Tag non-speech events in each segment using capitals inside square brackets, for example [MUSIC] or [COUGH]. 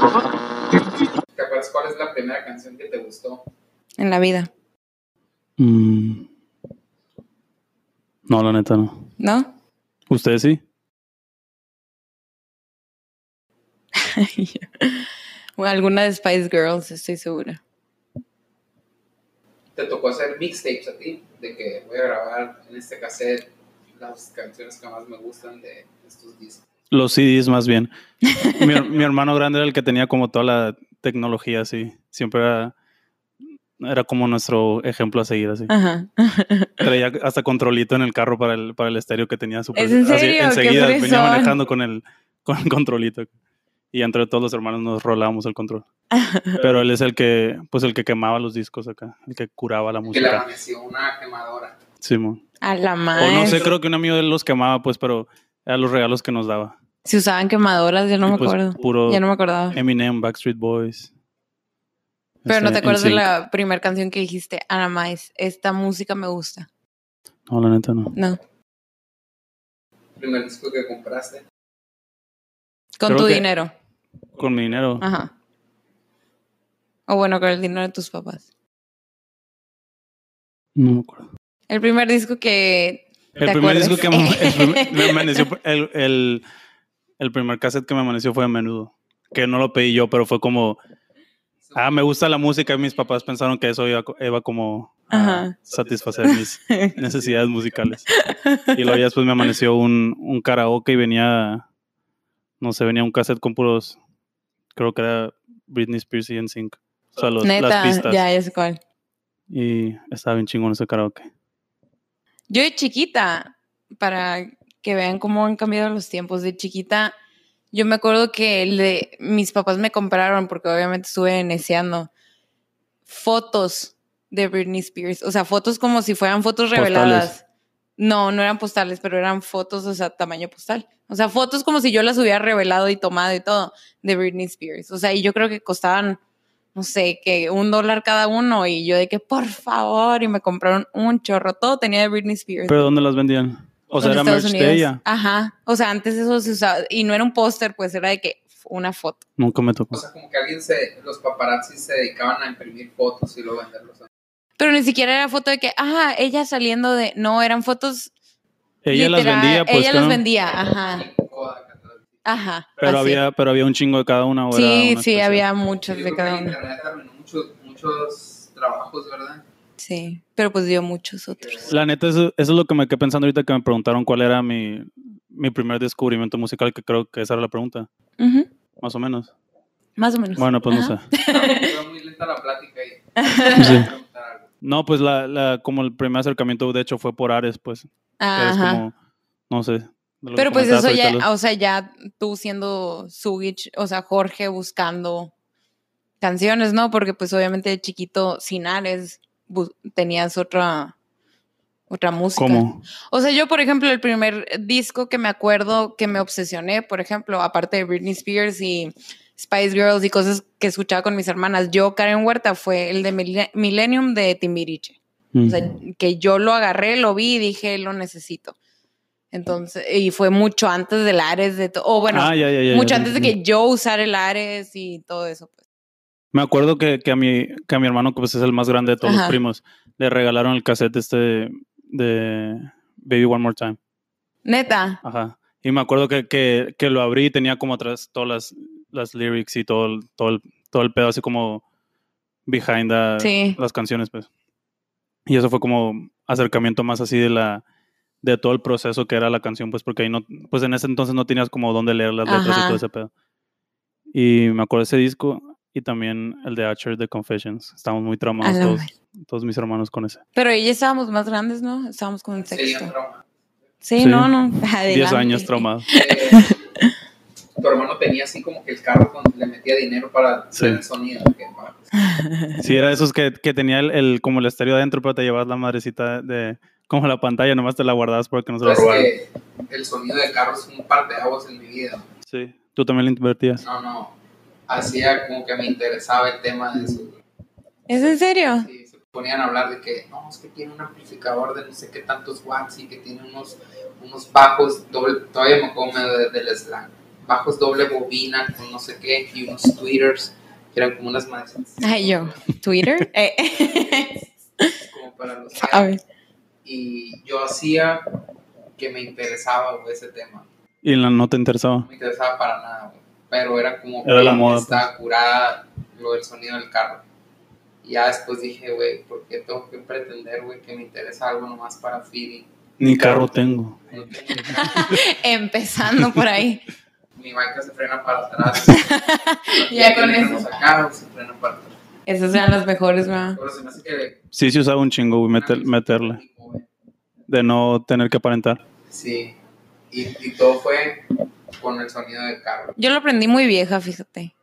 ¿Te acuerdas cuál es la primera canción que te gustó? En la vida. Mm. No, la neta no. ¿No? ¿Ustedes sí? o [LAUGHS] alguna de Spice Girls, estoy segura. ¿Te tocó hacer mixtapes a ti? De que voy a grabar en este cassette las canciones que más me gustan de estos discos. Los CDs más bien. [LAUGHS] mi, mi hermano grande era el que tenía como toda la tecnología así. Siempre era, era como nuestro ejemplo a seguir así. Ajá. [LAUGHS] Traía hasta controlito en el carro para el, para el estéreo que tenía súper. ¿Es en así, serio? ¡Qué enseguida venía manejando con el, con el controlito. Y entre todos los hermanos nos rolábamos el control. [LAUGHS] Pero él es el que, pues el que quemaba los discos acá, el que curaba la Que le música. amaneció una quemadora. Simón. A la O madre. no sé, creo que un amigo de él los quemaba, pues, pero eran los regalos que nos daba. Si usaban quemadoras, yo no Y, me pues, acuerdo. Puro Ya no me acordaba. Eminem, Backstreet Boys. Pero no Este, te acuerdas de la primera canción que dijiste, Ana Mais, esta música me gusta. No, la neta no. No. Primer disco que compraste. Con Creo tu dinero. Con mi dinero. Ajá. O bueno, con el dinero de tus papás. No me acuerdo. El primer disco que. El ¿te primer disco que me, [LAUGHS] el primer- me amaneció, el, el, el primer cassette que me amaneció fue a menudo. Que no lo pedí yo, pero fue como, ah, me gusta la música y mis papás pensaron que eso iba, iba como a satisfacer mis [LAUGHS] necesidades musicales. Y luego ya después me amaneció un, un karaoke y venía, no sé, venía un cassette con puros, creo que era Britney Spears y NSYNC. O sea, los, las Neta, pistas. ya, sé cuál. Y estaba bien chingón ese karaoke. Yo de chiquita, para que vean cómo han cambiado los tiempos, de chiquita, yo me acuerdo que le- mis papás me compraron, porque obviamente estuve neceando, fotos de Britney Spears. O sea, fotos como si fueran fotos Postales. reveladas. No, no eran postales, pero eran fotos, o sea, tamaño postal. O sea, fotos como si yo las hubiera revelado y tomado y todo de Britney Spears. O sea, y yo creo que costaban, no sé, que un dólar cada uno. Y yo de que, por favor, y me compraron un chorro. Todo tenía de Britney Spears. ¿Pero dónde las vendían? O sea, en era Estados merch de Unidos. ella. Ajá. O sea, antes eso se usaba. Y no era un póster, pues era de que una foto. Nunca me O tocó. sea, como que alguien se, los paparazzi se dedicaban a imprimir fotos y luego venderlos. Pero ni siquiera era foto de que, ajá, ella saliendo de. No, eran fotos. Ella las vendía, pues. Ella las vendía, ajá. Ajá. Pero así. había, pero había un chingo de cada una. ¿o era Sí, una sí, especial? había muchos de cada uno. muchos, muchos trabajos, ¿verdad? Sí. Pero pues dio muchos otros. La neta, eso, eso es lo que me quedé pensando ahorita que me preguntaron cuál era mi, mi primer descubrimiento musical, que creo que esa era la pregunta, más o menos. Más o menos. Bueno, pues no sé. Fue muy lenta la plática y [LAUGHS] Sí. No, pues la, la, como el primer acercamiento, de hecho, fue por Ares, pues. Que es Ajá. como, no sé. De Pero pues eso ya, los- o sea, ya tú siendo Sugich, o sea, Jorge buscando canciones, ¿no? Porque pues obviamente de chiquito, sin Ares, bu- tenías otra, otra música. ¿Cómo? O sea, yo, por ejemplo, el primer disco que me acuerdo que me obsesioné, por ejemplo, aparte de Britney Spears y Spice Girls y cosas que escuchaba con mis hermanas, yo, Karen Huerta, fue el de Mille- Millennium de Timbiriche. Mm. O sea, que yo lo agarré, lo vi y dije, lo necesito. Entonces, y fue mucho antes del Ares, de o bueno, Ah, ya, ya, ya, mucho antes de que yo usara el Ares y todo eso. Pues. Me acuerdo que, que, a mi, que a mi hermano, que pues es el más grande de todos los primos, le regalaron el cassette este de, de Baby One More Time. Neta. Ajá. Y me acuerdo que, que, que lo abrí y tenía como atrás todas las, las lyrics y todo el, todo, el, todo el pedo así como behind the- Sí. las canciones, pues. Y eso fue como acercamiento más así de la de todo el proceso que era la canción, pues porque ahí no, pues en ese entonces no tenías como dónde leer las letras y Ajá. todo ese pedo. Y me acuerdo de ese disco y también el de Archer de Confessions. Estábamos muy la todos, todos mis hermanos con ese. Pero ya estábamos más grandes, ¿no? Estábamos con un sexto. trauma. Sí, Sí. no, no. 10 [LAUGHS] adelante. años traumados. [LAUGHS] Tu hermano tenía así como que el carro con- le metía dinero para Sí. hacer el sonido. Sí, era de esos que, que tenía el, el- como el estéreo adentro, pero te llevabas la madrecita de como la pantalla, nomás te la guardabas porque no se la que el sonido del carro es un par de aguas en mi vida. Sí, tú también le invertías. No, no. Hacía como que me interesaba el tema de eso. ¿Es en serio? Sí, se ponían a hablar de que no, es que tiene un amplificador de no sé qué tantos watts y que tiene unos, unos bajos, doble, todavía me acuerdo de- del slang, bajos doble bobina con no sé qué y unos tweeters que eran como unas más Ay, yo. Twitter. [LAUGHS] Eh, como para los a ver. Y yo hacía que me interesaba güey, ese tema Y la no te interesaba. no me interesaba para nada güey. pero era como Era que la moda, pues. estaba curada lo del sonido del carro y ya después dije güey ¿por qué tengo que pretender güey que me interesa algo nomás para feeling Ni carro tengo. No tengo- [LAUGHS] Empezando por ahí. mi bike se frena para atrás [LAUGHS] Ya con eso eso. acá se frena para atrás Esas eran las mejores, ¿verdad? pero se me hace que Sí, se usaba un chingo, güey, meter- meterle. De no tener que aparentar. Sí, y, y todo fue con el sonido del carro. Yo lo aprendí muy vieja, fíjate.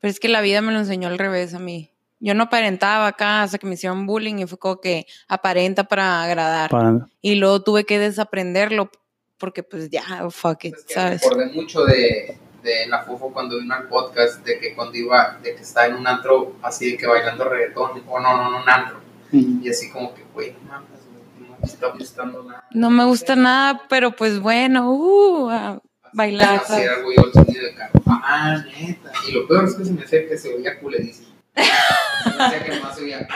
Pero es que la vida me lo enseñó al revés a mí. Yo no aparentaba acá hasta que me hicieron bullying y fue como que aparenta para agradar. Para, Y luego tuve que desaprenderlo porque pues ya, fuck it, Es que ¿sabes? me acordé mucho de, de la Fofo cuando vino al podcast, de que cuando iba, de que estaba en un antro así de que bailando reggaetón, o no, no, no, un antro. Y así como que, güey, no mames, está gustando nada. No me gusta nada, pero pues bueno, uh, a bailar. Ah, neta. Y lo peor es que se me hacía que se oía culerísimo. Se me hacía que nomás se oía.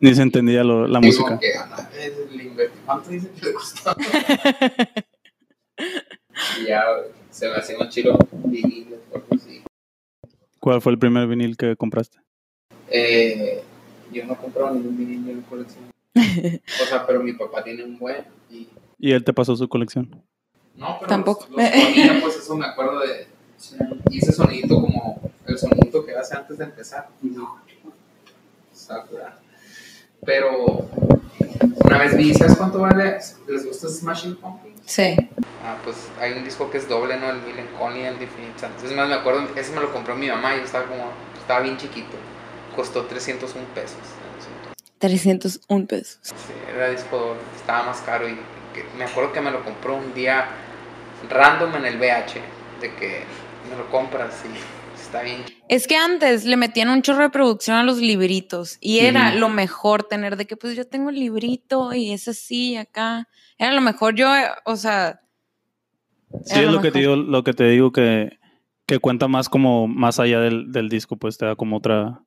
ni se entendía lo- la música. como que, a la vez, le invertí. ¿Cuánto dice que le costó? [LAUGHS] y ya, güey, se me hacía un chilo viniles o algo así. ¿Cuál fue el primer vinil que compraste? Eh, yo no compraba ningún vinil la [LAUGHS] colección. O sea, pero mi papá tiene un buen y... Y él te pasó su colección. No, pero Tampoco. Los, los ponía, pues eso me acuerdo de... Y ese sonidito como el sonidito que hace antes de empezar. Sakura. Pero una vez vi, ¿sabes cuánto vale? ¿Les gusta Smashing Pumpkins? Sí. Ah, pues hay un disco que es doble, ¿no? El Melancholy y el Infinite Sadness. Es más, me acuerdo, ese me lo compró mi mamá y yo estaba como, estaba bien chiquito. Costó 301 pesos. en ese entonces. 301 pesos. Sí, era disco estaba más caro y que- me acuerdo que me lo compró un día random en el VH, de que me lo compras y está bien. Es que antes le metían un chorro de producción a los libritos y era lo mejor tener de que pues yo tengo el librito y es así acá. Era lo mejor yo, o sea... Sí, es lo que te digo, lo que te digo que, que cuenta más como más allá del, del disco, pues te da como otra.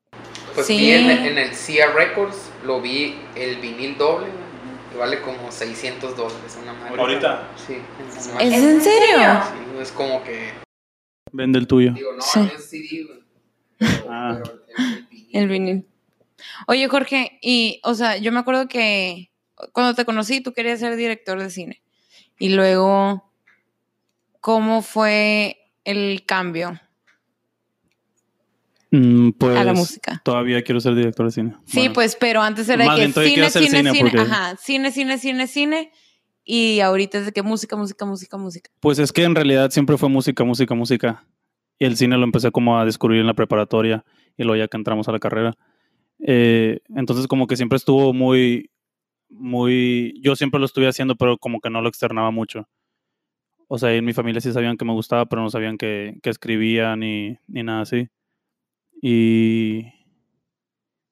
Pues Sí. vi en, en el CIA Records, lo vi el vinil doble, güey, que vale como 600 dólares una madre. Sí. ¿Es Sí, en serio? es como que, Vende el tuyo. digo, no, Sí. es CD, pero, Ah. pero el, el vinil. El vinil. Oye, Jorge, y, o sea, yo me acuerdo que cuando te conocí, tú querías ser director de cine. Y luego, ¿cómo fue el cambio Mm, pues a la música? todavía quiero ser director de cine. Sí, Bueno, pues, pero antes era Más bien, que todavía cine, cine, cine cine, porque- ajá, cine, cine, cine, cine. Y ahorita es de que música, música, música, música. Pues es que en realidad siempre fue música, música, música. Y el cine lo empecé como a descubrir en la preparatoria y luego ya que entramos a la carrera. Eh, entonces como que siempre estuvo muy, muy, yo siempre lo estuve haciendo, pero como que no lo externaba mucho. O sea, en mi familia sí sabían que me gustaba, pero no sabían que, que escribía ni, ni nada así. Y,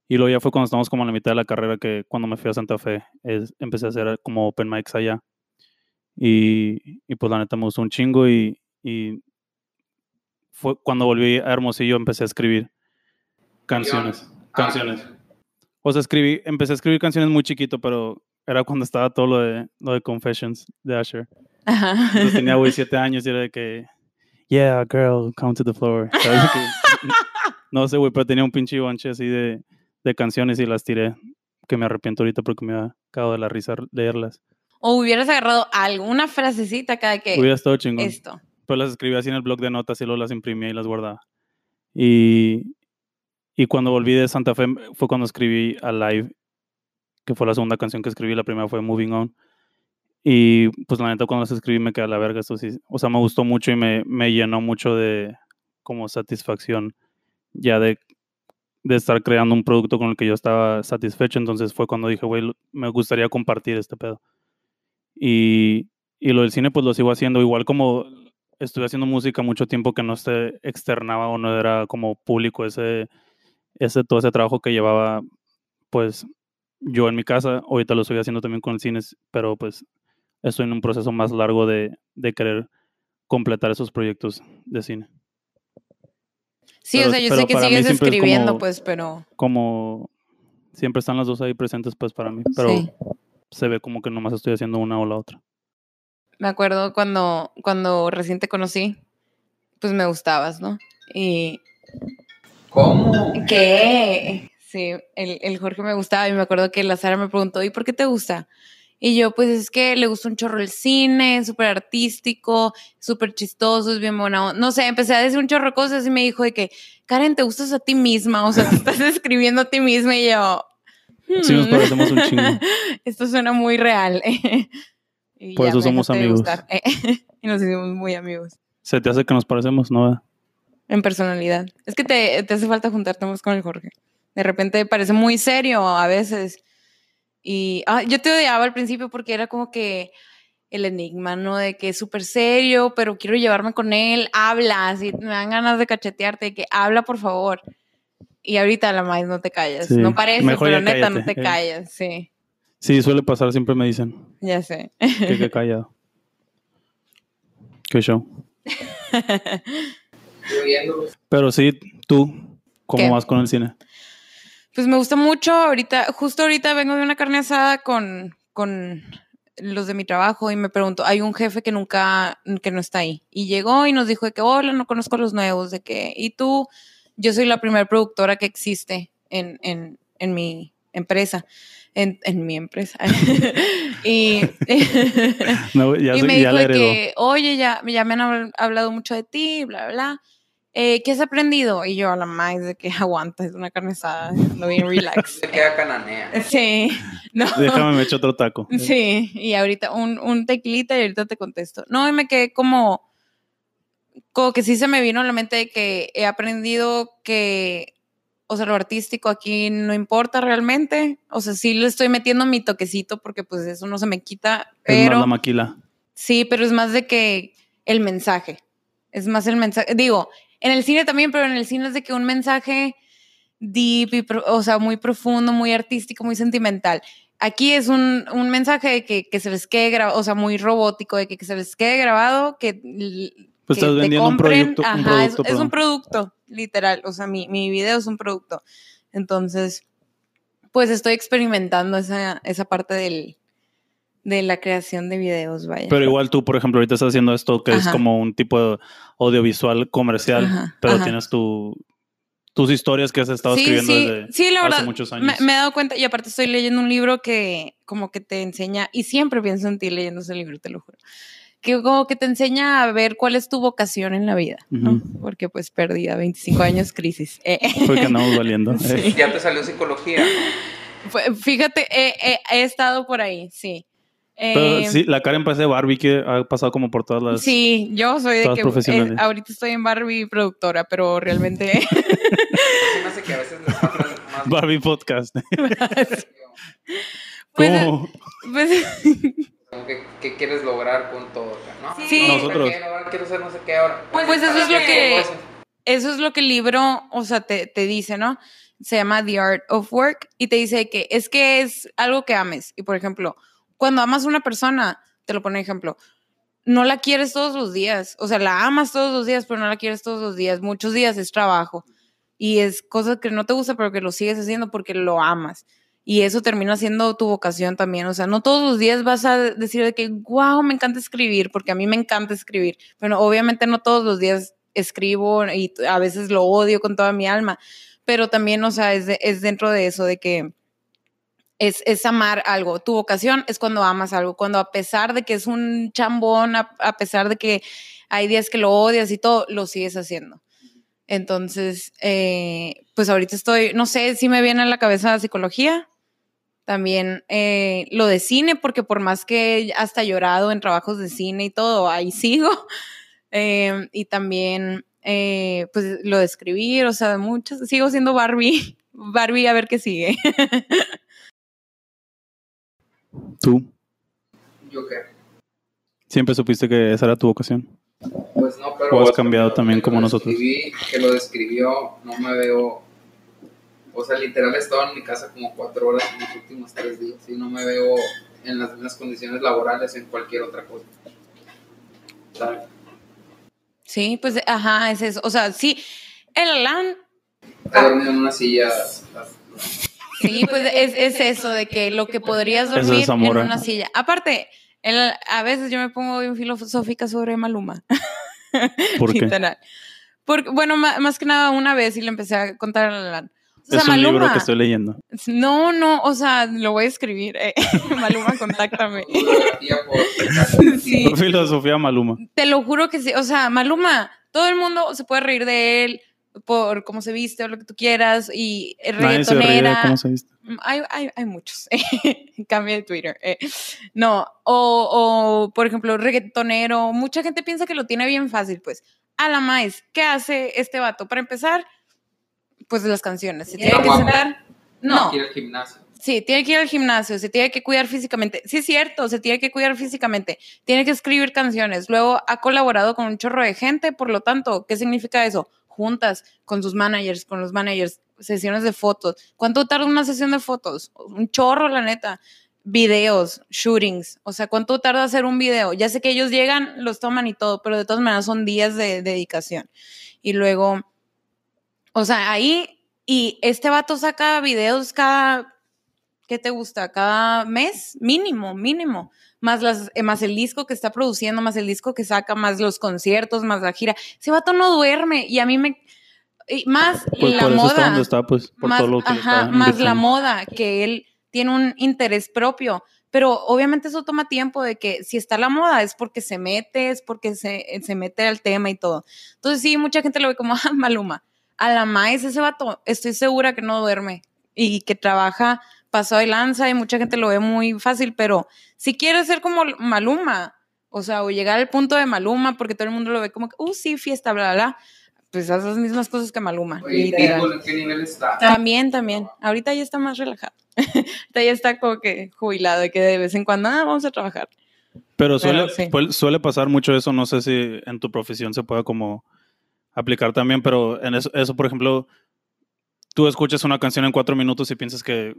y luego ya fue cuando estábamos como a la mitad de la carrera que cuando me fui a Santa Fe, es- empecé a hacer como open mics allá. Y, y pues la neta me gustó un chingo y, y fue cuando volví a Hermosillo empecé a escribir canciones. Ah, Canciones. O sea, escribí, empecé a escribir canciones muy chiquito, pero era cuando estaba todo lo de, lo de Confessions de Asher. Ajá. Entonces tenía, güey, siete años y era de que, yeah, girl, come to the floor. ¿Sabes? De que- [LAUGHS] no sé, güey, pero tenía un pinche bonche así de, de canciones y las tiré, que me arrepiento ahorita porque me ha cagado de la risa leerlas. O hubieras agarrado alguna frasecita cada que Hubiera estado chingón. esto. Pues las escribí así en el blog de notas y luego las imprimía y las guardaba. Y, y cuando volví de Santa Fe fue cuando escribí Alive, que fue la segunda canción que escribí, la primera fue Moving On. Y pues la neta cuando las escribí me quedé a la verga, esto sí. O sea, me gustó mucho y me, me llenó mucho de como satisfacción ya de, de estar creando un producto con el que yo estaba satisfecho. Entonces fue cuando dije, güey, me gustaría compartir este pedo. Y, y lo del cine pues lo sigo haciendo igual como estuve haciendo música mucho tiempo que no se externaba o no era como público ese, ese todo ese trabajo que llevaba pues yo en mi casa, ahorita lo estoy haciendo también con el cine, pero pues estoy en un proceso más largo de, de querer completar esos proyectos de cine. Sí, Pero- o sea, yo sé que sigues es escribiendo, como- pues, pero Como siempre están las dos ahí presentes, pues para mí, pero sí. se ve como que nomás estoy haciendo una o la otra. Me acuerdo cuando, cuando recién te conocí, pues me gustabas, ¿no? Y ¿Cómo? que sí, el, el Jorge me gustaba y me acuerdo que la Sara me preguntó, ¿y por qué te gusta? Y yo, pues es que le gusta un chorro el cine, súper artístico, súper chistoso, es bien buena. onda". No sé, empecé a decir un chorro de cosas y me dijo de que, Karen, te gustas a ti misma, o sea, te estás [LAUGHS] escribiendo a ti misma y yo... Sí, nos "Hmm". parecemos un chingo. [LAUGHS] Esto suena muy real. [LAUGHS] Y Por eso somos amigos. y nos hicimos muy amigos. Se te hace que nos parecemos, ¿no? En personalidad. Es que te, te hace falta juntarte más con el Jorge. De repente parece muy serio a veces. Y ah, yo te odiaba al principio porque era como que el enigma, ¿no? De que es súper serio, pero quiero llevarme con él, habla, así me dan ganas de cachetearte, de que habla por favor. Y ahorita la más no te callas. Sí. No parece, Mejor pero neta no te eh. callas, sí. Sí, suele pasar, siempre me dicen Ya sé. que qué callado. Qué show. [LAUGHS] Pero sí, tú, ¿cómo ¿Qué? vas con el cine? Pues me gusta mucho. Ahorita, justo ahorita vengo de una carne asada con, con los de mi trabajo y me pregunto, hay un jefe que nunca, que no está ahí. Y llegó y nos dijo de que, hola, no conozco a los nuevos, de que, y tú, yo soy la primera productora que existe en, en, en mi empresa. En, en mi empresa. [LAUGHS] y, [LAUGHS] No, ya, y me ya dijo que, oye, ya, ya me han habl- hablado mucho de ti, bla, bla, bla. Eh, ¿Qué has aprendido? Y yo a la más de que [LAUGHS] aguanta, es una carne asada, no bien [LAUGHS] relax. Se queda cananea. Sí, no. Déjame me echo otro taco. Sí, y ahorita un, un tequilita y ahorita te contesto. No, y me quedé como, como que sí se me vino a la mente de que he aprendido que, o sea, lo artístico aquí no importa realmente. O sea, sí le estoy metiendo mi toquecito porque pues eso no se me quita, Es más pero la maquila. sí, pero es más de que el mensaje. Es más el mensaje. Digo, en el cine también, pero en el cine es de que un mensaje deep, y pro- o sea, muy profundo, muy artístico, muy sentimental. Aquí es un, un mensaje de que, que se les quede grabado, o sea, muy robótico, de que, que se les quede grabado, que, Pues que estás te vendiendo un compren. producto- un Ajá, producto, es, es un producto, literal. O sea, mi, mi video es un producto. Entonces, pues estoy experimentando esa, esa parte del, de la creación de videos, vaya. Pero igual tú, por ejemplo, ahorita estás haciendo esto que es como un tipo de audiovisual comercial, Ajá, pero ajá. tienes tu, tus historias que has estado sí, escribiendo sí, desde sí, la hace verdad, muchos me, años. me he dado cuenta y aparte estoy leyendo un libro que como que te enseña, y siempre pienso en ti leyendo ese libro, te lo juro, que como que te enseña a ver cuál es tu vocación en la vida, ¿no? Porque pues perdida, 25 años, crisis. Eh, Porque andamos valiendo. [LAUGHS] Sí. eh. Ya te salió psicología. Fíjate, eh, eh, he estado por ahí, sí. Pero Eh, sí, la Karen parece Barbie que ha pasado como por todas las... Sí, yo soy de todas que profesionales. eh, ahorita estoy en Barbie productora, pero realmente [LAUGHS] [LAUGHS] Se me hace que a veces les falta más. [LAUGHS] Barbie Podcast. Pues, ¿Cómo? pues, Como que, ¿Qué quieres lograr con todo? ¿no? Sí. Nosotros. Quiero, ser no sé qué ahora. Pues eso es lo que- Pues, eso es lo que el libro, o sea, te, te dice, ¿no? Se llama The Art of Work y te dice que es que es algo que ames. Y por ejemplo, cuando amas a una persona, te lo pone ejemplo, no la quieres todos los días. O sea, la amas todos los días, pero no la quieres todos los días. Muchos días es trabajo. Y es cosas que no te gusta, pero que lo sigues haciendo porque lo amas. Y eso termina siendo tu vocación también. O sea, no todos los días vas a decir de que, wow, me encanta escribir, porque a mí me encanta escribir. Pero obviamente no todos los días escribo y a veces lo odio con toda mi alma. Pero también, o sea, es dentro de eso, de que es, es amar algo. Tu vocación es cuando amas algo, cuando a pesar de que es un chambón, a, a pesar de que hay días que lo odias y todo, lo sigues haciendo. Entonces, eh, pues ahorita estoy, no sé si me viene a la cabeza la psicología, también eh, lo de cine, porque por más que hasta llorado en trabajos de cine y todo, ahí [LAUGHS] sigo. Eh, y también, eh, pues lo de escribir, o sea, muchas, sigo siendo Barbie, [LAUGHS] Barbie a ver qué sigue. [LAUGHS] Tú ¿Yo qué? siempre supiste que esa era tu vocación. Pues no, pero. O has cambiado también que como lo nosotros. describí- que lo describió, no me veo. O sea, literal he estado en mi casa como cuatro horas en los últimos tres días y no me veo en las mismas condiciones laborales en cualquier otra cosa. ¿Sabes? Sí, pues, ajá, es eso. O sea, sí, el Alan, Está dormido en una silla. Sí, pues es, es eso, de que lo que podrías Eso es dormir en una silla. Aparte, el- a veces yo me pongo bien filosófica sobre Maluma. [LAUGHS] ¿Por qué? Literal. Porque, bueno, ma- más que nada una vez y le empecé a contar a Alan. O sea, es un libro Maluma. que estoy leyendo. No, no, o sea, lo voy a escribir. eh. [LAUGHS] Maluma, contáctame. [LAUGHS] Sí, Filosofía Maluma. te lo juro que sí. O sea, Maluma, todo el mundo se puede reír de él por cómo se viste o lo que tú quieras y reggaetonera. cómo se viste. Mm, Hay, hay, hay muchos. [LAUGHS] Cambia de Twitter. eh. No, o, o, por ejemplo, reggaetonero. Mucha gente piensa que lo tiene bien fácil, pues. A la más, ¿qué hace este vato? Para empezar, pues las canciones. Se tiene que guapo. sentar. No, Ir al gimnasio. Sí, tiene que ir al gimnasio, se tiene que cuidar físicamente. Sí, es cierto, se tiene que cuidar físicamente. Tiene que escribir canciones. Luego ha colaborado con un chorro de gente, por lo tanto, ¿qué significa eso? Juntas con sus managers, con los managers, sesiones de fotos. ¿Cuánto tarda una sesión de fotos? Un chorro, la neta. Videos, shootings. O sea, ¿cuánto tarda hacer un video? Ya sé que ellos llegan, los toman y todo, pero de todas maneras son días de dedicación. Y luego, o sea, ahí, y este vato saca videos cada ¿qué te gusta? Cada mes, mínimo, mínimo. Más, las, eh, más el disco que está produciendo, más el disco que saca, más los conciertos, más la gira. Ese vato no duerme y a mí me... más Pues la por eso está moda. donde está, pues, por más, todo lo que ajá, está más la moda, que él tiene un interés propio. Pero obviamente eso toma tiempo de que si está la moda es porque se mete, es porque se, se mete al tema y todo. Entonces sí, mucha gente lo ve como [LAUGHS] ah, Maluma. A la maíz ese vato, estoy segura que no duerme y que trabaja pasado de lanza y mucha gente lo ve muy fácil, pero si quieres ser como Maluma, o sea, o llegar al punto de Maluma, porque todo el mundo lo ve como que, uh, sí, fiesta, bla, bla, bla, pues haz las mismas cosas que Maluma. Oye, literal. Pitbull, ¿en qué nivel está? También, también. Ahorita ya está más relajado. [LAUGHS] Ahorita ya está como que jubilado, de que de vez en cuando, ah, vamos a trabajar. Pero suele, Pero sí. puel- suele pasar mucho eso, no sé si en tu profesión se pueda como aplicar también, pero en eso, eso, por ejemplo, tú escuchas una canción en cuatro minutos y piensas que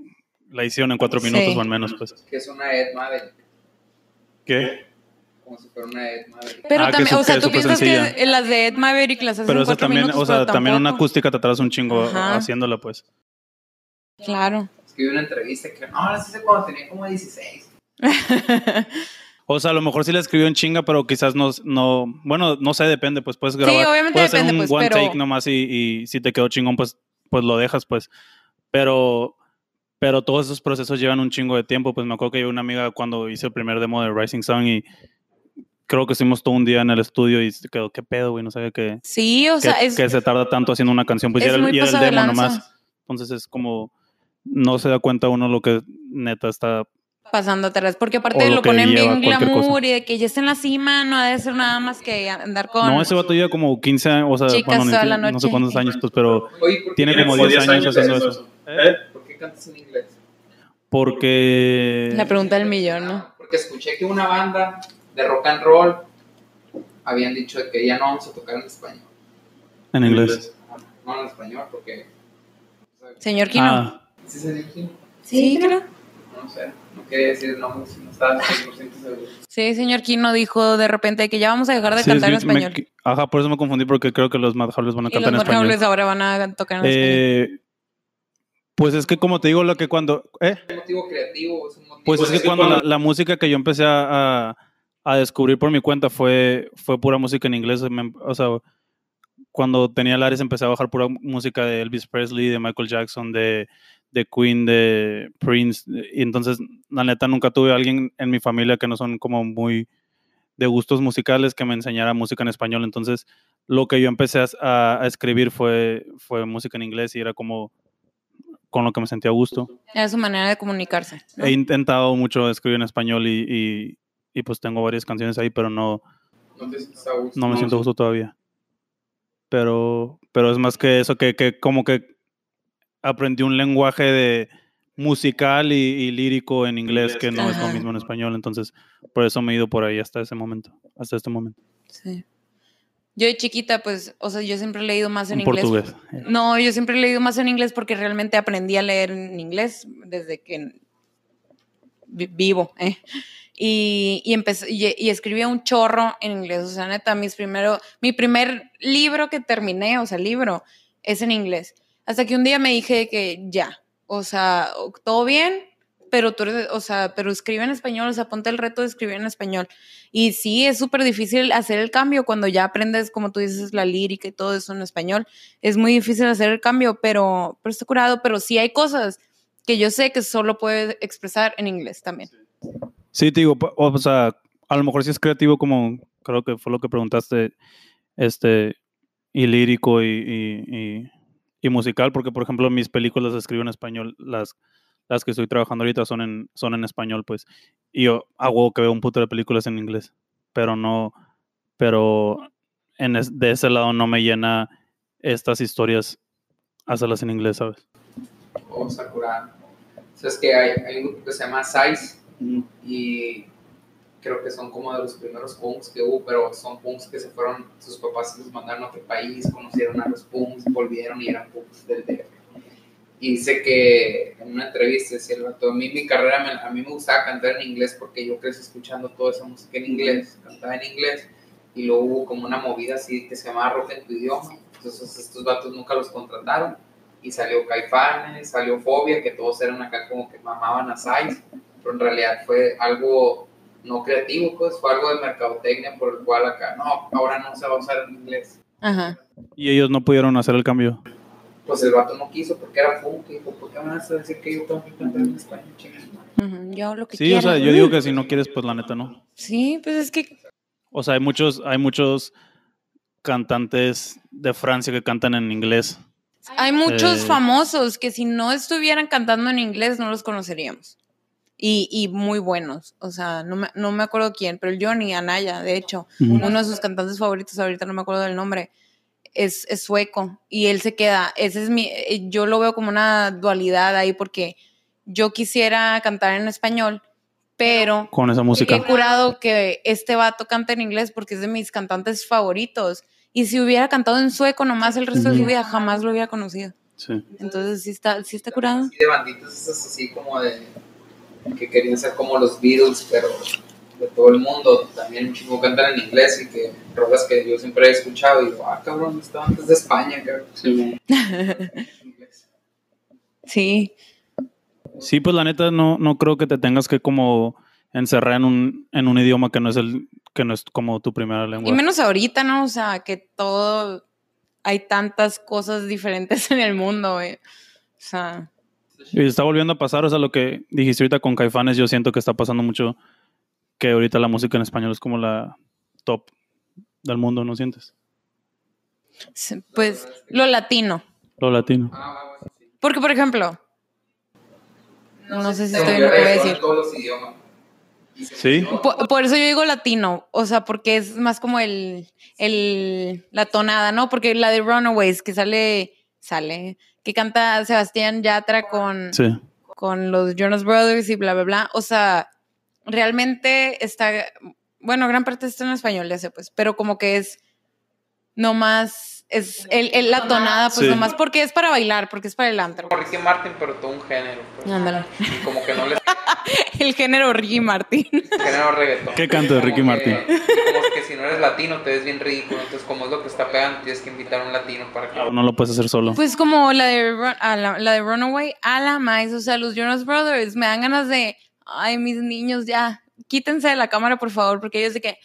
la hicieron en cuatro Sí. minutos o en menos, pues. Que es una Ed Maverick. ¿Qué? Como si fuera una Ed Maverick. Pero Ah, también, o sea, tú piensas sencilla. que las de Ed Maverick las haces Pero en eso cuatro también, minutos, o sea, pero también una acústica te atrasa un chingo Ajá. haciéndola, pues. Claro. Es que vi una entrevista que no, las hice cuando tenía como 16. O sea, a lo mejor sí la escribió en chinga, pero quizás no, no bueno, no sé, depende, pues puedes Sí, grabar, obviamente puedes hacer depende, un pues, one pero- take nomás y, y si te quedó chingón, pues, pues lo dejas, pues. Pero, pero todos esos procesos llevan un chingo de tiempo, pues me acuerdo que yo una amiga cuando hice el primer demo de Rising Sun y creo que estuvimos todo un día en el estudio y quedó, qué pedo, güey, no sabía que, Sí, o que, sea, es, que se tarda tanto haciendo una canción, pues y es era, era el de demo lanza. nomás. Entonces es como, no se da cuenta uno lo que neta está pasando atrás, porque aparte lo lo que ponen bien glamour y de que ya está en la cima, no ha de ser nada más que andar con... No, ese vato lleva como 15 años, o sea, bueno, la no sé cuántos años, pues, pero Oye, ¿por qué, tiene como como 10 10 años años haciendo haciendo eso. ¿Eh? ¿Por qué cantas en inglés? Porque... La pregunta del millón, ¿no? Porque escuché que una banda de rock and roll habían dicho que ya no vamos a tocar en español. En inglés. No en español, porque. Señor Kino. Ah, ¿Sí se dijo? sí, creo. No sé, no quería decir nombres si no estaba 100% seguro. Sí, señor Kino dijo de repente que ya vamos a dejar de sí, cantar en me- español. ajá, por eso me confundí porque creo que los Mad Howlers van a Y los cantar en español. Morgables ahora van a tocar en español. Pues es que como te digo, lo que cuando... ¿eh? Es un motivo creativo, es un motivo. Pues es que cuando la, la música que yo empecé a, a- a descubrir por mi cuenta fue, fue pura música en inglés. me- o sea, cuando tenía Lares empecé a bajar pura música de Elvis Presley, de Michael Jackson, de, de Queen, de Prince. Y entonces, la neta, nunca tuve a alguien en mi familia que no son como muy de gustos musicales que me enseñara música en español. Entonces, lo que yo empecé a, a- a escribir fue, fue música en inglés y era como con lo que me sentía a gusto. Era su manera de comunicarse. ¿no? He intentado mucho escribir en español y, y- y, pues tengo varias canciones ahí, pero no, No te sientes a gusto. no me siento a gusto todavía. Pero, pero es más que eso, que, que como que aprendí un lenguaje de musical y, y lírico en inglés que no es lo mismo en español, entonces por eso me he ido por ahí hasta ese momento, hasta este momento. Sí. Yo de chiquita, pues, o sea, yo siempre he leído más en En inglés. portugués. No, yo siempre he leído más en inglés porque realmente aprendí a leer en inglés desde que vivo, ¿eh? Y, y, empecé, y, escribía un chorro en inglés, o sea, neta, mis primero, mi primer libro que terminé, o sea, libro, es en inglés. Hasta que un día me dije que ya, o sea, todo bien, pero tú eres, o sea, pero escribe en español, o sea, ponte el reto de escribir en español. Y sí, es súper difícil hacer el cambio cuando ya aprendes, como tú dices, la lírica y todo eso en español. Es muy difícil hacer el cambio, pero, pero está curado, pero sí hay cosas que yo sé que solo puedes expresar en inglés también. Sí, te digo, o sea, a lo mejor si es creativo como creo que fue lo que preguntaste, este, y lírico y, y musical, porque por ejemplo mis películas las escribo en español, las las que estoy trabajando ahorita son en, son en español, pues. Y yo hago que veo un puto de películas en inglés, pero no, pero en de ese lado no me llena estas historias hacerlas en inglés, ¿sabes? O Sakura. Sabes que hay, hay, un grupo que se llama Size y creo que son como de los primeros punks que hubo, pero son punks que se fueron, sus papás los mandaron a otro país, conocieron a los punks, volvieron y eran punks del DF y dice que en una entrevista decía el a mí mi carrera, a mí me gustaba cantar en inglés porque yo crecí escuchando toda esa música en inglés, cantaba en inglés, y luego hubo como una movida así que se llamaba rock en tu idioma, entonces estos vatos nunca los contrataron, y salió Caifanes, salió Fobia, que todos eran acá como que mamaban a Size, pero en realidad fue algo no creativo, pues fue algo de mercadotecnia por el cual acá, no, ahora no se va a usar en inglés. Ajá. Y ellos no pudieron hacer el cambio pues el vato no quiso porque era funk y dijo, ¿por qué me vas a decir que yo tengo que cantar en español? Yo lo que Sí, o sea, yo digo que si no quieres, pues la neta no. Sí, pues es que... O sea, hay muchos, hay muchos cantantes de Francia que cantan en inglés. Hay muchos eh, famosos que si no estuvieran cantando en inglés no los conoceríamos. Y, y muy buenos. O sea, no me, no me acuerdo quién, pero el Johnny Anaya, de hecho, uno de sus cantantes favoritos, ahorita no me acuerdo del nombre es, sueco y él se queda. Ese es mi, eh, yo lo veo como una dualidad ahí porque yo quisiera cantar en español, pero con esa música he curado que este vato canta en inglés porque es de mis cantantes favoritos. Y si hubiera cantado en sueco nomás el resto de su vida, jamás lo hubiera conocido. Sí. Entonces sí está, sí está curado. de banditos es así como de que querían ser como los Beatles, pero de todo el mundo, también un chico cantan en inglés y que rolas que yo siempre he escuchado y digo, ah, cabrón, estaba antes de España, cabrón. Sí. [LAUGHS] sí. Sí, pues la neta no, no creo que te tengas que como encerrar en un, en un idioma que no es el que no es como tu primera lengua. Y menos ahorita, ¿no? O sea, que todo hay tantas cosas diferentes en el mundo, güey. O sea, y está volviendo a pasar, o sea, lo que dijiste ahorita con Caifanes, yo siento que está pasando mucho que ahorita la música en español es como la top del mundo, ¿no sientes? pues lo latino. Lo latino. Porque, por ejemplo, no, sé si estoy bien lo que voy a decir. Sí. Por, eso yo digo latino, o sea, porque es más como el, el, la tonada, ¿no? Porque la de Runaways que sale, sale, que canta Sebastián Yatra con, con los Jonas Brothers y bla, bla, bla. O sea, realmente está, bueno, gran parte está en español, ya sé, pues, pero como que es no más, es el, la tonada, pues nomás porque es para bailar, porque es para el antro. Ricky Martin, pero todo un género. Pues. Ándale. como que no le... [LAUGHS] el género Ricky Martin. El género reggaetón. ¿Qué canto de Ricky Martin? como que si no eres latino te ves bien ridículo, entonces como es lo que está pegando, tienes que invitar a un latino para que... No lo puedes hacer solo. Pues como la de, la, la de Runaway, a la más, o sea, los Jonas Brothers, me dan ganas de ay, mis niños, ya, quítense de la cámara, por favor, porque ellos de que,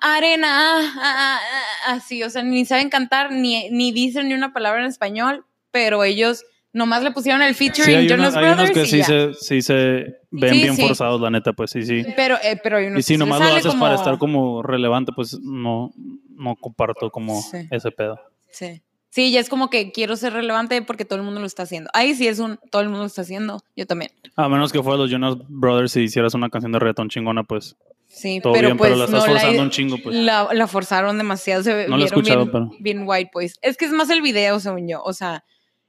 arena, ah, ah, ah, así, o sea, ni saben cantar, ni, ni dicen ni una palabra en español, pero ellos nomás le pusieron el featuring sí, Jonas Brothers. Hay unos que sí se, sí se, ven bien forzados, la neta, pues sí, sí. Pero, eh, pero hay unos Y si nomás lo haces para estar como relevante, pues no, no comparto como ese pedo. Sí. Sí, ya es como que quiero ser relevante porque todo el mundo lo está haciendo. Ahí sí es un, todo el mundo lo está haciendo, yo también. A menos que fuera los Jonas Brothers y hicieras una canción de reggaetón chingona, pues. Sí, pero pues pero la estás forzando un chingo, pues. La, forzaron demasiado, se no lo he escuchado, bien, pero... bien white boys. Es que es más el video, según yo. O sea,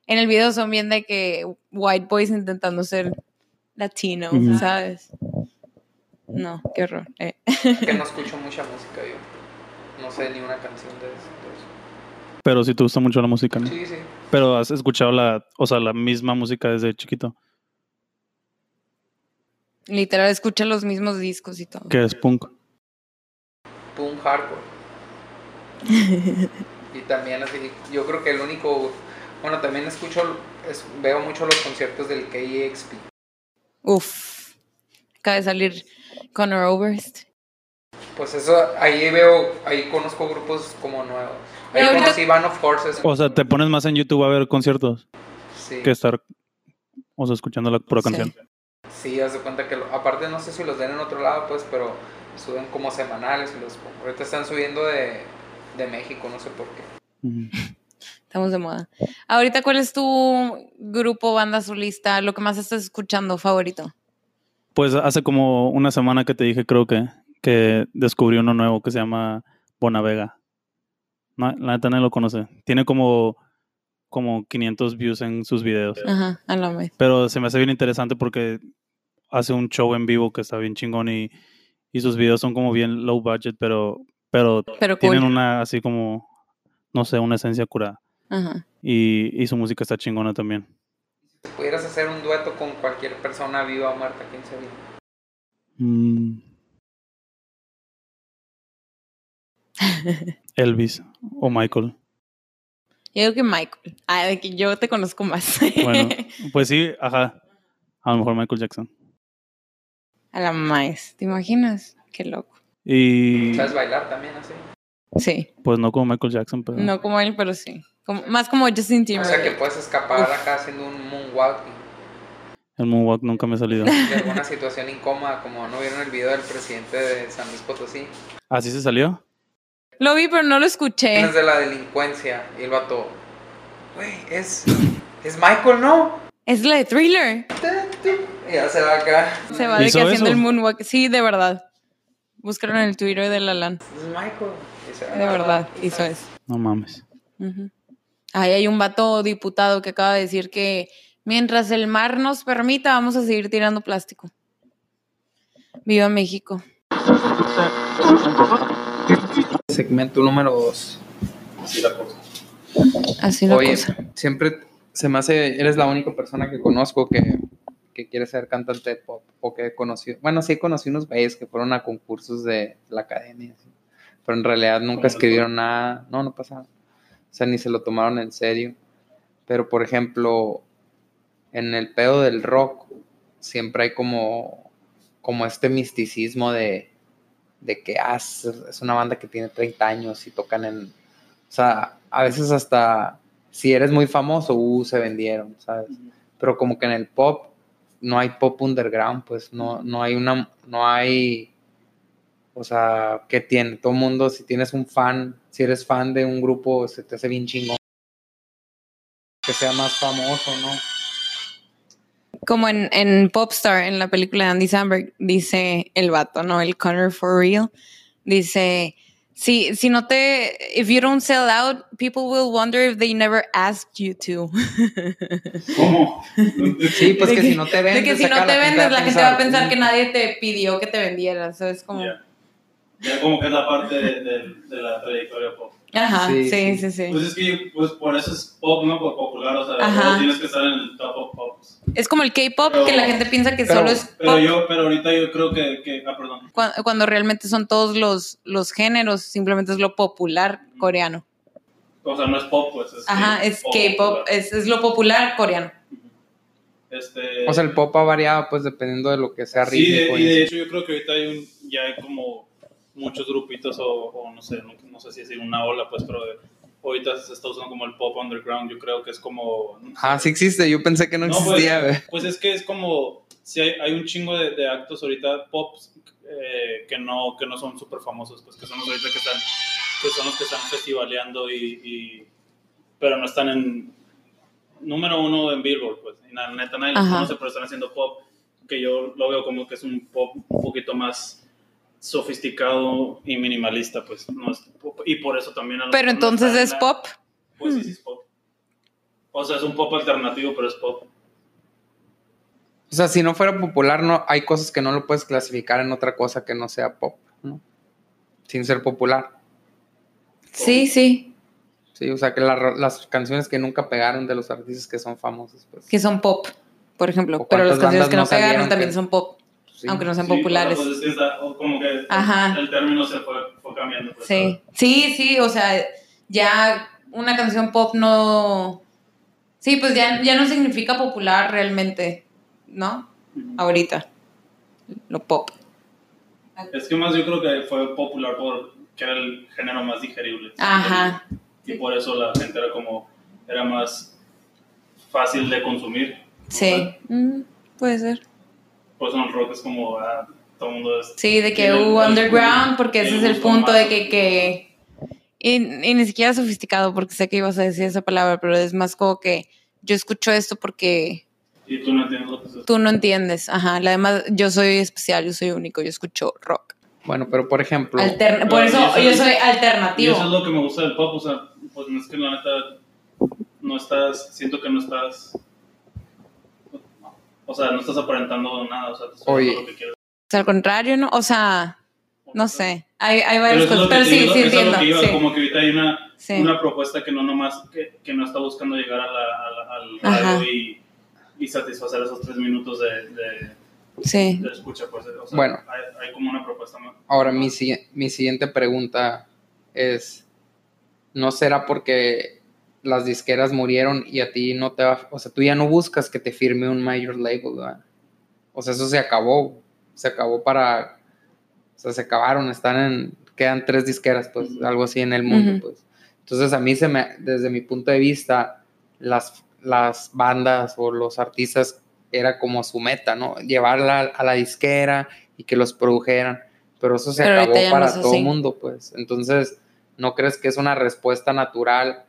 en el video son bien de que white boys intentando ser latino, ¿sabes? No, qué horror. Eh. que no [LAUGHS] escucho mucha música yo. No sé ni una canción de eso. Pero sí te gusta mucho la música, ¿no? Sí, sí. Pero has escuchado la, o sea, la misma música desde chiquito. Literal, escucha los mismos discos y todo. Que es punk. Punk hardcore. [LAUGHS] y también así, yo creo que el único, bueno, también escucho, es- veo mucho los conciertos del KEXP. Uf. Acaba de salir Conor Oberst. Pues eso, ahí veo, ahí conozco grupos como nuevos. Ahí Pero ahorita- conocí Band of Horses. O sea, te pones más en YouTube a ver conciertos Sí, que estar, o sea, escuchando la pura canción. sí, haz de cuenta que, lo- aparte no sé si los den en otro lado, pues, pero suben como semanales y los pongo. Ahorita están subiendo de, de México, no sé por qué. Estamos de moda. Ahorita, ¿cuál es tu grupo, banda solista, lo que más estás escuchando favorito? Pues hace como una semana que te dije, creo que, que descubrí uno nuevo que se llama Bonavega. No, la neta nadie lo conoce. Tiene como, como 500 views en sus videos. Ajá, a la vez. Pero se me hace bien interesante porque hace un show en vivo que está bien chingón y, y sus videos son como bien low budget, pero, pero Pero tienen cool. una así como, no sé, una esencia curada. Ajá. Y, y su música está chingona también. Si pudieras hacer un dueto con cualquier persona viva o muerta, ¿quién sería? Mm. Elvis o Michael. Yo digo que Michael. Ah, de que yo te conozco más. [LAUGHS] Bueno, pues sí, ajá. A lo mejor Michael Jackson. a la más. ¿Te imaginas? Qué loco. Y ¿Sabes bailar también así? Sí. pues no como Michael Jackson, pero No como él, pero sí. Como- más como Justin O sea que Timberlake. puedes escapar acá haciendo un moonwalk el moonwalk nunca me ha salido. [LAUGHS] de alguna situación incómoda, como no vieron el video del presidente de San Luis Potosí. ¿Así se salió? Lo vi, pero no lo escuché. Es de la delincuencia y el vato, güey, es, es Michael, ¿no? Es la de Thriller. Y ya se va acá. Se va de que ¿Hizo haciendo eso? el moonwalk. Sí, de verdad. Búscalo en el Twitter de Lalan. Es Michael. De verdad, hizo eso. No mames. Ahí hay un vato diputado que acaba de decir que mientras el mar nos permita, vamos a seguir tirando plástico. Viva México. Segmento número 2. Así la Oye, cosa. siempre se me hace, eres la única persona que conozco que, que quiere ser cantante de pop o que he conocido. Bueno, sí conocí unos güeyes que fueron a concursos de la academia, sí, pero en realidad nunca ¿Cómo les escribieron nada. No, no pasaba. O sea, ni se lo tomaron en serio. Pero, por ejemplo, en el pedo del rock siempre hay como, como este misticismo de, de que ah, es una banda que tiene 30 años y tocan en... O sea, a veces hasta si eres muy famoso, uh, se vendieron, ¿sabes? Pero como que en el pop no hay pop underground, pues no, no hay una, no hay, o sea, ¿qué tiene? Todo el mundo, si tienes un fan, si eres fan de un grupo, se te hace bien chingón. Que sea más famoso, ¿no? Como en, en Popstar, en la película de Andy Samberg, dice el vato, ¿no? El Connor for real. Dice, si, si no te, if you don't sell out, people will wonder if they never asked you to. [LAUGHS] ¿Cómo? Sí, pues De que, si no te de vendes, que si no te vendes, la gente va a pensar "Mm, que nadie te pidió que te vendieras. ¿Sabes? Como, Ya. Ya como que es la parte de, de- de la trayectoria pop. Ajá, sí, Sí, sí, sí. Pues es que pues por eso es pop, ¿no? Por popular, o sea, Ajá. no tienes que estar en el top of pops. Es como el K-pop, que la gente piensa que pero- solo es Pero yo, pero ahorita yo creo que, que ah, perdón. Cuando, cuando realmente son todos los, los géneros, simplemente es lo popular coreano. O sea, no es pop, pues. Es Ajá, es K-pop, es, es lo popular coreano. Este, O sea, el pop ha variado, pues dependiendo de lo que sea Sí, de- y de hecho yo creo que ahorita hay un, ya hay como muchos grupitos o, o no sé, no, no sé si decir una ola, pues, pero ahorita se está usando como el pop underground, yo creo que es como... Ah, sí existe, yo pensé que no, No, pues, existía, güey. Pues es que es como, si hay, hay un chingo de, de actos ahorita pop eh, que, no, que no son súper famosos, pues que son los ahorita que están, que son los que están festivaleando y, y- pero no están en número uno en Billboard, pues, y la neta nadie los conoce, pero están haciendo pop, que yo lo veo como que es un pop un poquito más sofisticado y minimalista, pues, no es pop, y por eso también... a Pero entonces es la- pop. Pues sí, sí es pop. O sea, es un pop alternativo, pero es pop. O sea, si no fuera popular, no hay cosas que no lo puedes clasificar en otra cosa que no sea pop, ¿no? Sin ser popular. Sí, sí, Sí, o sea, que la- las canciones que nunca pegaron de los artistas que son famosos, pues. que son pop, por ejemplo. ¿O Pero las canciones que no pegaron también que- son pop. Sí. aunque no sean Sí, sea, populares. pues es que está- o como que Ajá. el término se fue, fue cambiando. pues, Sí, sí, sí, o sea, ya una canción pop no... Sí, pues ya, ya no significa popular realmente, ¿no? Ahorita, lo pop. Es que más yo creo que fue popular por que era el género más digerible. Ajá, Y por eso la gente era como, era más fácil de consumir. sí, Mm, puede ser. Por eso el rock es como, ah, todo el mundo es... Sí, de que hubo el- underground, porque ese es el punto más. de que... que y, y ni siquiera sofisticado, porque sé que ibas a decir esa palabra, pero es más como que yo escucho esto porque Y tú no entiendes lo que es tú no entiendes. Ajá, la demás, yo soy especial, yo soy único, yo escucho rock. Bueno, pero por ejemplo, Alterna- por No, eso y eso yo es- soy Y alternativo. eso es lo que me gusta del pop, o sea, pues no es que la neta no estás, siento que no estás, o sea, no estás aparentando nada, o sea, te estás Oye. lo que quieres. O sea, al contrario, ¿no? O sea, no sé. Hay, hay varias Pero eso es cosas, pero sí, sí entiendo. que iba, sí, como que ahorita hay una, sí. una propuesta que no nomás, que, que no está buscando llegar a la, a la- al radio y, y satisfacer esos tres minutos de, de, sí. de escucha, pues, o sea, Bueno. hay, hay como una propuesta más. ahora mi, mi siguiente pregunta es, ¿no será porque las disqueras murieron y a ti no te va, o sea, tú ya no buscas que te firme un major label, ¿verdad? O sea, eso se acabó, se acabó para, o sea, se acabaron, están en, quedan tres disqueras, pues, algo así en el mundo, pues. Entonces, a mí se me, desde mi punto de vista, las, las bandas o los artistas era como su meta, ¿no? Llevarla a la disquera y que los produjeran, pero eso se Pero acabó no para todo el mundo, pues. Entonces, ¿no crees que es una respuesta natural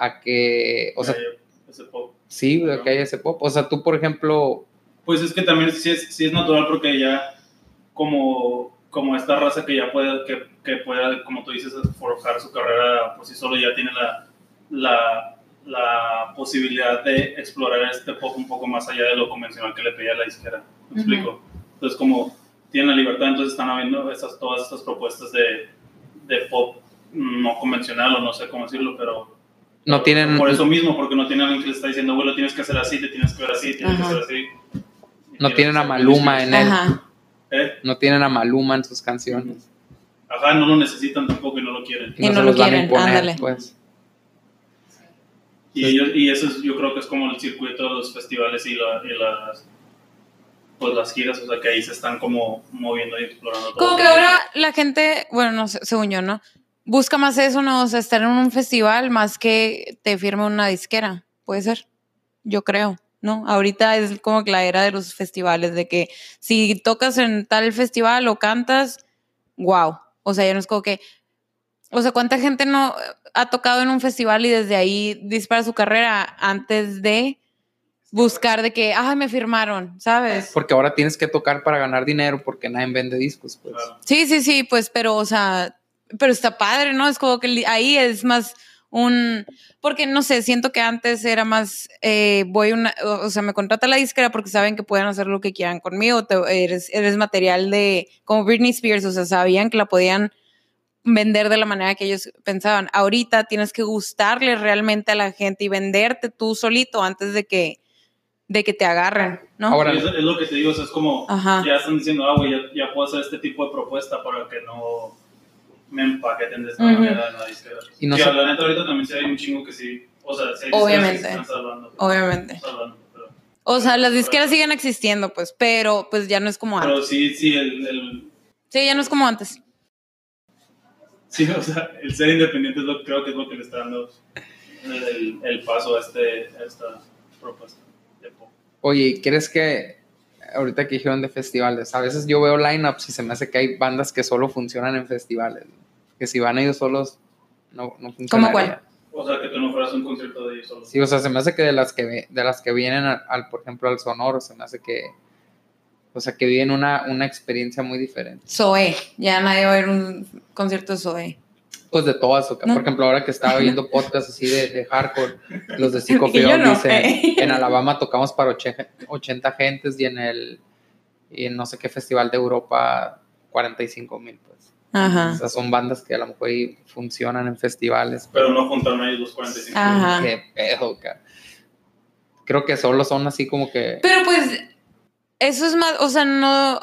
a que, o sea, Eh, ese pop. sí, a que haya ese pop? O sea, tú, por ejemplo, Pues es que también sí es, sí es natural porque ya como, como esta raza que ya puede, que, que pueda, como tú dices, forjar su carrera por sí solo, ya tiene la, la, la posibilidad de explorar este pop un poco más allá de lo convencional que le pedía la disquera. ¿Me Ujú. explico? Entonces como tienen la libertad, entonces están habiendo estas, todas estas propuestas de, de pop no convencional o no sé cómo decirlo, pero no tienen... por eso mismo, porque no tienen alguien que le está diciendo, bueno, tienes que hacer así, te tienes que ver así, tienes Ajá. que hacer así. No tienen a Maluma en él. Ajá. ¿Eh? No tienen a Maluma en sus canciones. Ajá, no lo necesitan tampoco y no lo quieren. Y no se lo los van a quieren, imponer, ándale. pues. Y, ellos, y eso es, yo creo que es como el circuito de los festivales y, la- y las pues las giras, o sea que ahí se están como moviendo y explorando todo. Como que ahora la gente, bueno, no sé, según yo, ¿no? Busca más eso, ¿no? O sea, estar en un festival más que te firme una disquera. Puede ser. Yo creo, ¿no? Ahorita es como que la era de los festivales, de que si tocas en tal festival o cantas, wow. O sea, ya no es como que. O sea, ¿cuánta gente no ha tocado en un festival y desde ahí dispara su carrera antes de buscar de que, ay, me firmaron, ¿sabes? Porque ahora tienes que tocar para ganar dinero porque nadie vende discos, pues. Claro. Sí, sí, sí, pues, pero, o sea, pero está padre, ¿no? Es como que ahí es más un, porque no sé, siento que antes era más, eh, voy una, o sea, me contrata la disquera porque saben que pueden hacer lo que quieran conmigo, te- eres, eres material de, como Britney Spears, o sea, sabían que la podían vender de la manera que ellos pensaban. Ahorita tienes que gustarle realmente a la gente y venderte tú solito antes de que, de que te agarren, ¿no? Ahora- es, es lo que te digo, o sea, es como Ajá. ya están diciendo, ah, güey, ya, ya puedo hacer este tipo de propuesta para que no me empaqueten de esta manera en la disquera. Y no Sí, sé- la neta ahorita también sí hay un chingo que sí, o sea, sí hay Obviamente. que sí están salvando. Obviamente. salvando, pero, O sea, las disqueras siguen existiendo, pues, pero pues ya no es como antes. pero sí, sí, el, el- Sí, ya no es como antes. Sí, [LAUGHS] o sea, el ser independiente es lo, creo que es lo que le está dando el, el paso a, este, a esta propuesta de pop. Oye, ¿crees que ahorita que dijeron de festivales, a veces yo veo lineups y se me hace que hay bandas que solo funcionan en festivales, que si van ellos solos no, no funcionaría. cuál? O sea, que tú no fueras un concierto de ellos solo. Sí, o sea, se me hace que de las que ve- de las que vienen al, al, por ejemplo al sonoro, se me hace que o sea, que viven una, una experiencia muy diferente. Zoe. Ya nadie va a ir a un concierto de Zoe. Pues de todas, No. por ejemplo, ahora que estaba viendo [LAUGHS] podcasts así de, de hardcore, los de [LAUGHS] Psicofield no, dicen, eh. en Alabama tocamos para oche- 80 gentes y en el, y en no sé qué festival de Europa 45 mil, pues. O Ajá. sea, son bandas que a lo mejor ahí funcionan en festivales. Pero no juntaron ahí los 45. Ajá. Qué pedo, cara. Creo que solo son así como que... Pero pues, eso es más, o sea, no,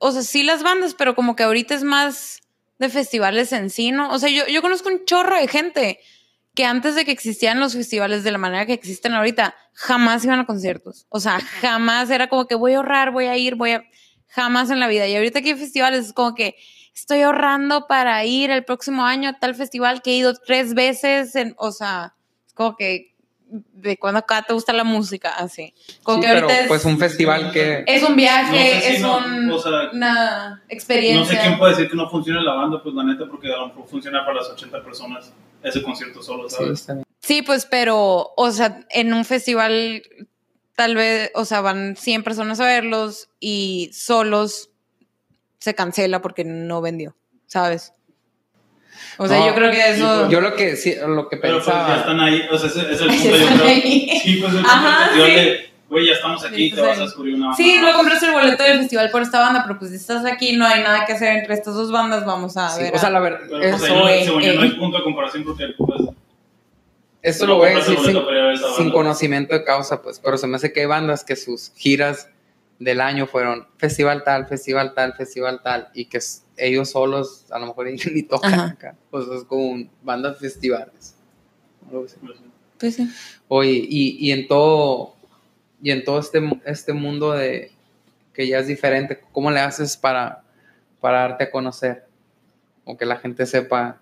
o sea, sí las bandas, pero como que ahorita es más de festivales en sí, ¿no? O sea, yo, yo conozco un chorro de gente que antes de que existieran los festivales de la manera que existen ahorita, jamás iban a conciertos. O sea, jamás era como que voy a ahorrar, voy a ir, voy a... Jamás en la vida. Y ahorita que hay festivales es como que estoy ahorrando para ir el próximo año a tal festival que he ido tres veces. En, o sea, es como que de cuando acá te gusta la música, así. Como Sí, que ahorita pero es, pues un festival que... es un viaje, No sé si es no, un- o sea, una experiencia. No sé quién puede decir que no funciona la banda, pues la neta, porque a lo mejor funciona para las 80 personas ese concierto solo, Sí, ¿sabes? bien. Sí, pues, pero, o sea, en un festival tal vez, o sea, van 100 personas a verlos y solos se cancela porque no vendió, ¿sabes? O sea, No, yo creo que eso... Yo lo que, sí, lo que Pero pues pensaba... ya están ahí, o sea, ese es el [LAUGHS] punto, yo creo. ahí. Sí, pues el Ajá, sí. de, güey, ya estamos aquí, Sí, te vas a sí. descubrir una banda. Sí, no compraste el boleto del festival por esta banda, pero pues si estás aquí, no hay nada que hacer entre estas dos bandas, vamos a Sí, ver. o sea, a- la verdad, Pero pues eso, no, eh, según yo, no eh. hay punto de comparación porque pues, eso no lo voy a el decir sin, a sin conocimiento de causa, pues, pero se me hace que hay bandas que sus giras del año fueron festival tal, festival tal, festival tal, y que ellos solos a lo mejor [LAUGHS] ni tocan Ajá. acá. Pues es como un- bandas festivales. Pues, sí. Oye, y, y en todo, y en todo este, este mundo de que ya es diferente, ¿cómo le haces para, para darte a conocer? O que la gente sepa.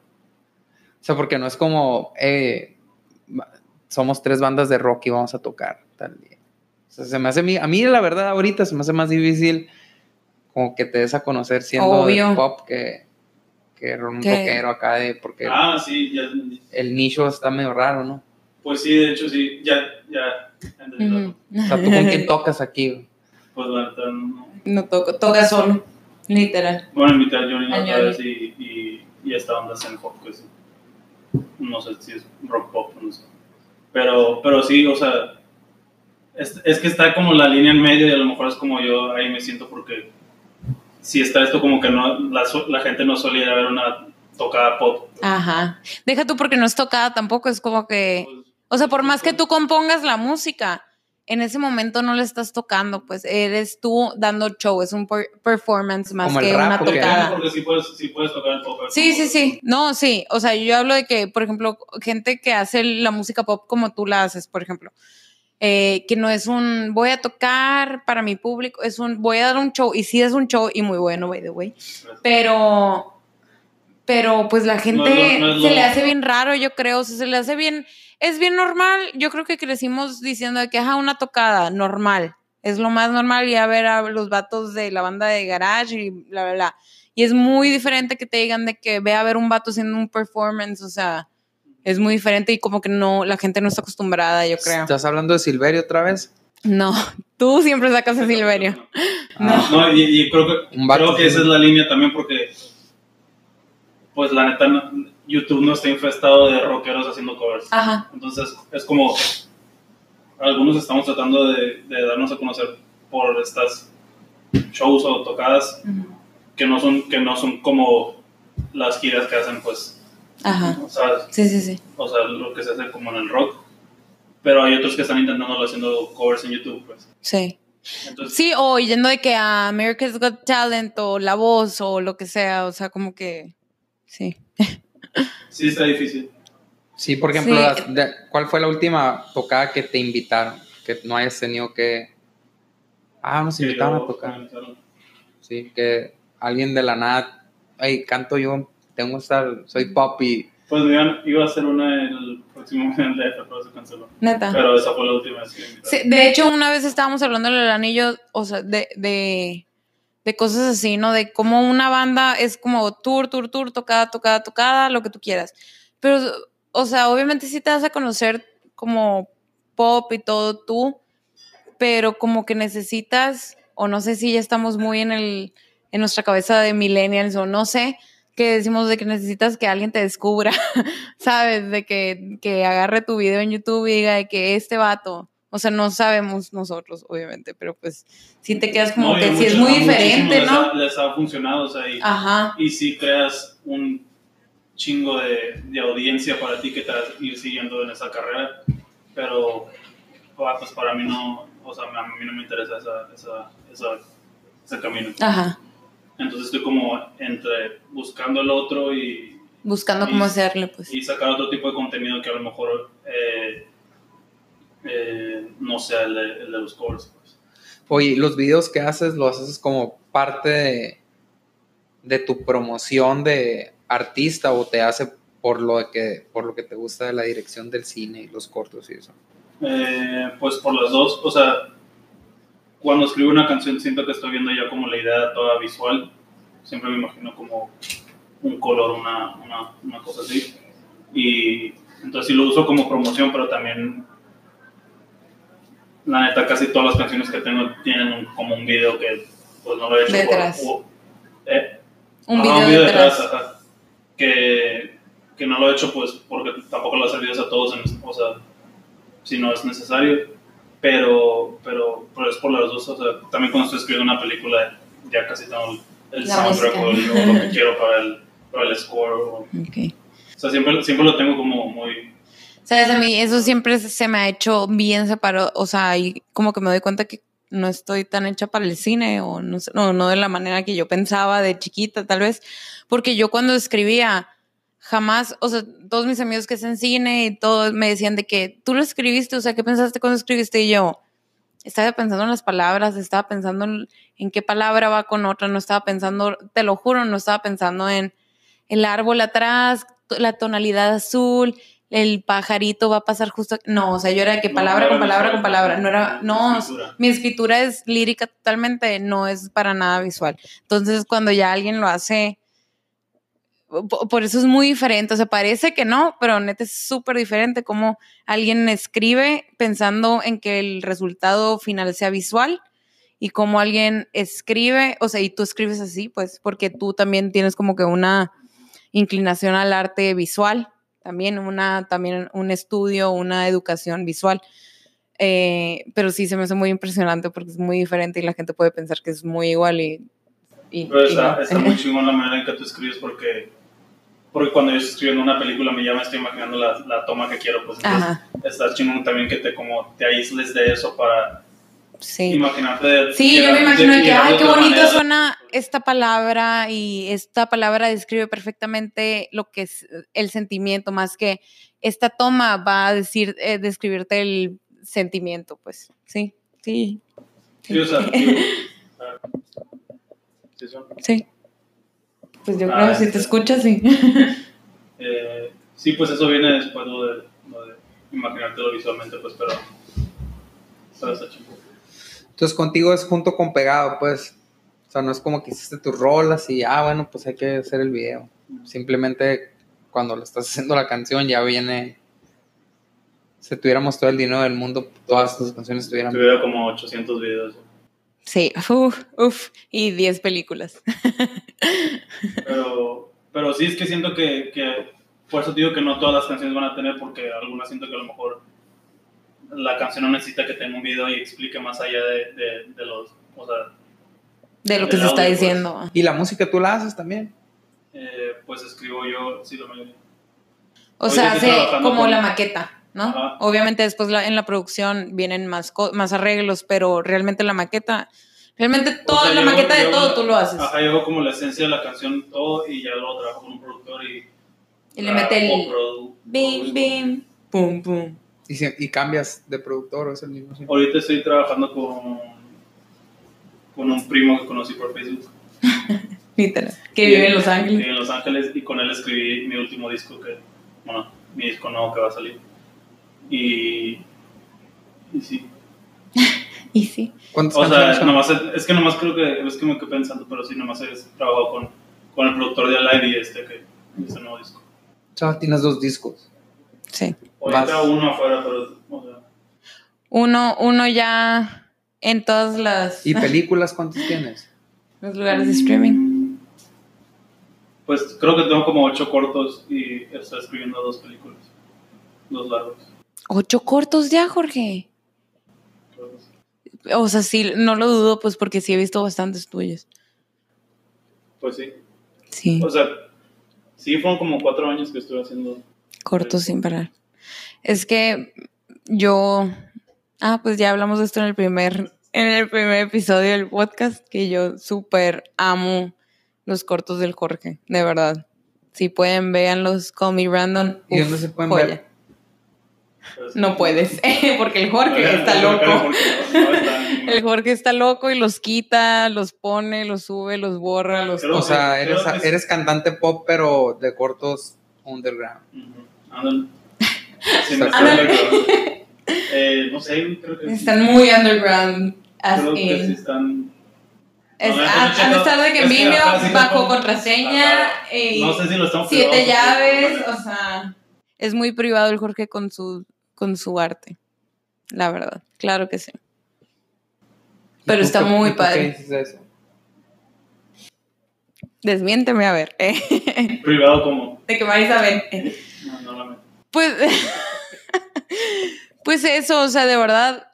O sea, porque no es como, eh, somos tres bandas de rock y vamos a tocar tal día. O sea, se me hace, a mí, la verdad ahorita se me hace más difícil como que te des a conocer siendo de pop que, que un Que- rockero acá de, porque Ah, sí, ya, el nicho está medio raro, ¿no? pues sí, de hecho sí, ya, ya, entendí. Ujú. O sea, ¿tú con quién tocas aquí? güey? Pues la neta, no. No toco, toca solo, literal. Bueno, invité a Johnny vez y, y, y esta banda Zen Pop, que sí. No sé si es rock pop, no sé. Pero, pero sí, o sea, es, es que está como la línea en medio y a lo mejor es como yo ahí me siento porque si está esto como que no, la, la gente no suele ir a ver una tocada pop. Ajá. Deja tú porque no es tocada tampoco, es como que... O sea, por más que tú compongas la música, en ese momento no le estás tocando, pues eres tú dando show, es un per- performance más Como que rap, una tocada. Porque sí puedes, sí puedes tocar el pop. Sí, sí, sí. No, sí. O sea, yo hablo de que, por ejemplo, gente que hace la música pop como tú la haces, por ejemplo. Eh, que no es un voy a tocar para mi público, es un voy a dar un show. Y sí es un show y muy bueno, by the way. Pero, pero pues la gente No no se le hace bien raro, yo creo. O sea, se le hace bien, es bien normal. Yo creo que crecimos diciendo de que ajá, una tocada normal. Es lo más normal ir a ver a los vatos de la banda de garage y bla, bla, bla. Y es muy diferente que te digan de que ve a ver un vato haciendo un performance, o sea, es muy diferente y como que no, la gente no está acostumbrada, yo creo. ¿Estás hablando de Silverio otra vez? No, tú siempre sacas a Silverio. Ah, No, y, y creo que, creo que esa es la línea también porque, pues la neta, no- YouTube no está infestado de rockeros haciendo covers. Ajá. Entonces es como, algunos estamos tratando de, de darnos a conocer por estas shows o tocadas que no son, que no son como las giras que hacen, pues, Ajá. ¿sabes? Sí, sí, sí. O sea, lo que se hace como en el rock. Pero hay otros que están intentándolo haciendo covers en YouTube, pues. Sí. Entonces, Sí, o yendo de que a America's Got Talent o La Voz o lo que sea, o sea, como que sí. [LAUGHS] sí está difícil. Sí, por ejemplo, Sí. las- de- ¿cuál fue la última tocada que te invitaron? Que no hayas tenido que... Ah, nos invitaron a tocar. Sí, que alguien de la nada... Ay, canto yo, tengo que estar... Soy pop y... Pues me iban- iba a hacer una el próximo en el DF, pero se canceló. Neta. Pero esa fue la última vez que. Sí, de hecho, una vez estábamos hablando del anillo, o sea, de, de, de cosas así, ¿no? De cómo una banda es como tour, tour, tour, tocada, tocada, tocada, lo que tú quieras. Pero, o sea, obviamente sí te vas a conocer como pop y todo tú, pero como que necesitas, o no sé si ya estamos muy en el, en nuestra cabeza de millennials o no sé, que decimos de que necesitas que alguien te descubra, [LAUGHS] ¿sabes? De que, que agarre tu video en YouTube y diga de que este vato, o sea, no sabemos nosotros, obviamente, pero pues sí te quedas como No, que sí es muy diferente, les ¿no? ha- Les ha funcionado, o sea, y, Ajá, y sí creas un chingo de, de audiencia para ti que te vas a ir siguiendo en esa carrera, pero ah, pues para mí no, o sea, a mí no me interesa esa, esa, esa- ese camino. ajá. Entonces estoy como entre buscando el otro y, Buscando Y- cómo hacerle, pues. y sacar otro tipo de contenido que a lo mejor eh, eh, no sea el de, el de los covers. pues. Oye, los videos que haces, los haces como parte de, de tu promoción de artista o te hace por lo que por lo que te gusta de la dirección del cine y los cortos y eso. Eh, pues por las dos, o sea, cuando escribo una canción siento que estoy viendo ya como la idea toda visual. Siempre me imagino como un color, una, una, una cosa así. Y entonces sí lo uso como promoción, pero también, la neta, casi todas las canciones que tengo tienen un- como un video que pues no lo he hecho. Detrás. eh, Un Ajá, video detrás. ajá. Que, que no lo he hecho pues porque tampoco lo he servido a todos, en- o sea, si no es necesario, pero, pero, pero es por las dos, o sea, también cuando estoy escribiendo una película ya casi tengo el La soundtrack o, lo que quiero para el, para el score, o, Ok. o sea, siempre, siempre lo tengo como muy, Sabes, a mí eso siempre se me ha hecho bien separado, o sea, y como que me doy cuenta que no estoy tan hecha para el cine o no, no, no de la manera que yo pensaba de chiquita tal vez, porque yo cuando escribía jamás, o sea, todos mis amigos que hacen cine y todos me decían de que tú lo escribiste, o sea, ¿qué pensaste cuando escribiste? Y yo estaba pensando en las palabras, estaba pensando en, en qué palabra va con otra, no estaba pensando, te lo juro, no estaba pensando en el árbol atrás, la tonalidad azul, el pajarito va a pasar justo. No, o sea, yo era de que palabra no con palabra visual, con palabra. No era, no, escritura. mi escritura es lírica totalmente, no es para nada visual. Entonces, cuando ya alguien lo hace, por eso es muy diferente. O sea, parece que no, pero neta es súper diferente como alguien escribe pensando en que el resultado final sea visual y como alguien escribe, o sea, y tú escribes así, pues, porque tú también tienes como que una inclinación al arte visual, también una, también un estudio, una educación visual. Eh, pero sí se me hace muy impresionante porque es muy diferente y la gente puede pensar que es muy igual y, y- pero y está, no. está muy chingón la manera en que tú escribes porque, porque cuando yo estoy escribiendo una película me ya me estoy imaginando la, la toma que quiero, pues entonces Ajá, está chingón también que te como te aísles de eso para sí. imaginarte de- Sí, yo me imagino de que, ay, qué bonito manera". suena esta palabra y esta palabra describe perfectamente lo que es el sentimiento, más que esta toma va a decir, eh, describirte el sentimiento, pues, sí, sí. Sí, o sea, [LAUGHS] digo, sí, son- Sí. Pues yo Ah, creo que si te escuchas, sí. [LAUGHS] eh, sí, pues eso viene después lo de, lo de imaginártelo visualmente, pues, pero, pero está. Entonces contigo es junto con pegado, pues. O sea, no es como que hiciste tus rolas y, ah, bueno, pues hay que hacer el video. Simplemente cuando lo estás haciendo la canción ya viene... Si tuviéramos todo el dinero del mundo, todas tus canciones estuvieran... Tuviera como 800 videos. Sí, [LAUGHS] uf, uf, y 10 películas. [LAUGHS] Pero, pero sí es que siento que, que, por eso digo que no todas las canciones van a tener, porque algunas siento que a lo mejor la canción no necesita que tenga un video y explique más allá de, de, de los, o sea, De lo que se está audio, pues. diciendo. Y la música tú la haces también. eh, pues escribo yo, sí, la mayoría. O sea, hace como con- la maqueta, ¿no? Ajá. Obviamente después la- en la producción vienen más, co- más arreglos, pero realmente la maqueta, realmente O toda sea, la yo- maqueta de yo- todo tú lo haces. Ajá, yo hago como la esencia de la canción, todo, y ya luego trabajo con un productor y... y le mete el bim, bim, pum, pum. Y, si- y cambias de productor o es el mismo. Ahorita estoy trabajando con, con un primo que conocí por Facebook. [LAUGHS] Literal. Que vive en Los Ángeles. Vive en Los Ángeles y con él escribí mi último disco que, bueno, mi disco nuevo que va a salir. Y, y sí. [LAUGHS] Y sí. ¿Cuántas O canciones sea, son? nomás, es, es que nomás creo que, es que me quedé pensando, pero sí, nomás he trabajado con, con el productor de Alive y este, que, este nuevo disco. Tienes dos discos. Sí. Ahorita uno afuera, pero, o sea, Uno, uno ya en todas las ¿Y películas cuántas tienes? [LAUGHS] los lugares de streaming. pues creo que tengo como ocho cortos y estoy escribiendo dos películas, dos largos. Ocho cortos ya, Jorge. O sea, sí, no lo dudo, pues porque sí he visto bastantes tuyos. Pues sí. Sí, O sea, sí, fueron como cuatro años que estuve haciendo. cortos sin parar. Es que yo. Ah, pues ya hablamos de esto en el primer, en el primer episodio del podcast, que yo súper amo los cortos del Jorge, de verdad. Si pueden, vean los Call Me Random. ¿Y Uf, dónde se pueden joya. ver? No puedes, [LAUGHS] [LAUGHS] porque el Jorge está no, loco. no, no [LAUGHS] El Jorge está loco y los quita, los pone, los sube, los borra, los... Creo O sea, que- eres, que- eres cantante pop, pero de cortos underground. Ándale. Sí, eh, no sé, creo que sí. Están muy underground. As Creo que sí in. están. Es- No, han de estar de que Vimeo, bajo contraseña, y No sé si lo estamos siete llaves, o sea, es muy privado el Jorge con su, con su arte, la verdad, claro que sí. Pero ¿Y tú está muy padre. ¿Qué dices eso? Desmiénteme a ver, eh, [LAUGHS] Privado como. de que Marisa ven. No, no, no. Pues, [LAUGHS] pues eso, o sea, de verdad,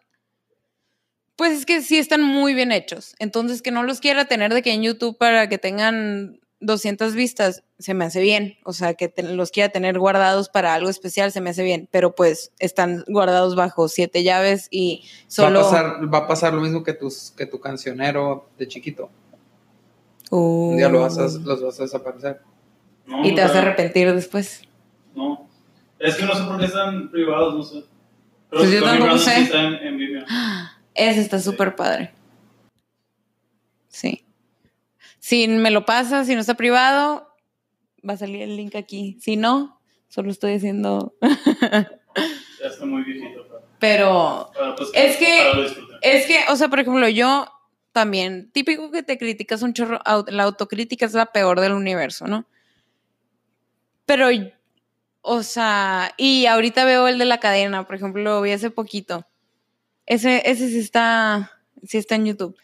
pues es que sí están muy bien hechos. Entonces, que no los quiera tener de que en YouTube para que tengan 200 vistas, se me hace bien. O sea, que te- los quiera tener guardados para algo especial, se me hace bien. Pero pues están guardados bajo siete llaves y solo... Va, a pasar, va a pasar lo mismo que, tus, que tu cancionero de chiquito. Uh, Un día lo vas a, los vas a desaparecer. No, y te vas a arrepentir después. No. Es que no sé por qué están privados, no sé. Pero Pues yo tampoco Brandon sí sé. está en, en Vimeo. [GASPS] Ese está súper padre. Sí. Si me lo pasas, si no está privado, va a salir el link aquí. Si no, solo estoy haciendo. [LAUGHS] Ya está muy viejito. Pero, pues, Es que- es que, o sea, por ejemplo, yo también, típico que te criticas un chorro, la autocrítica es la peor del universo, ¿no? Pero, o sea, y ahorita veo el de la cadena, por ejemplo, lo vi hace poquito. Ese, ese sí está, sí está en YouTube.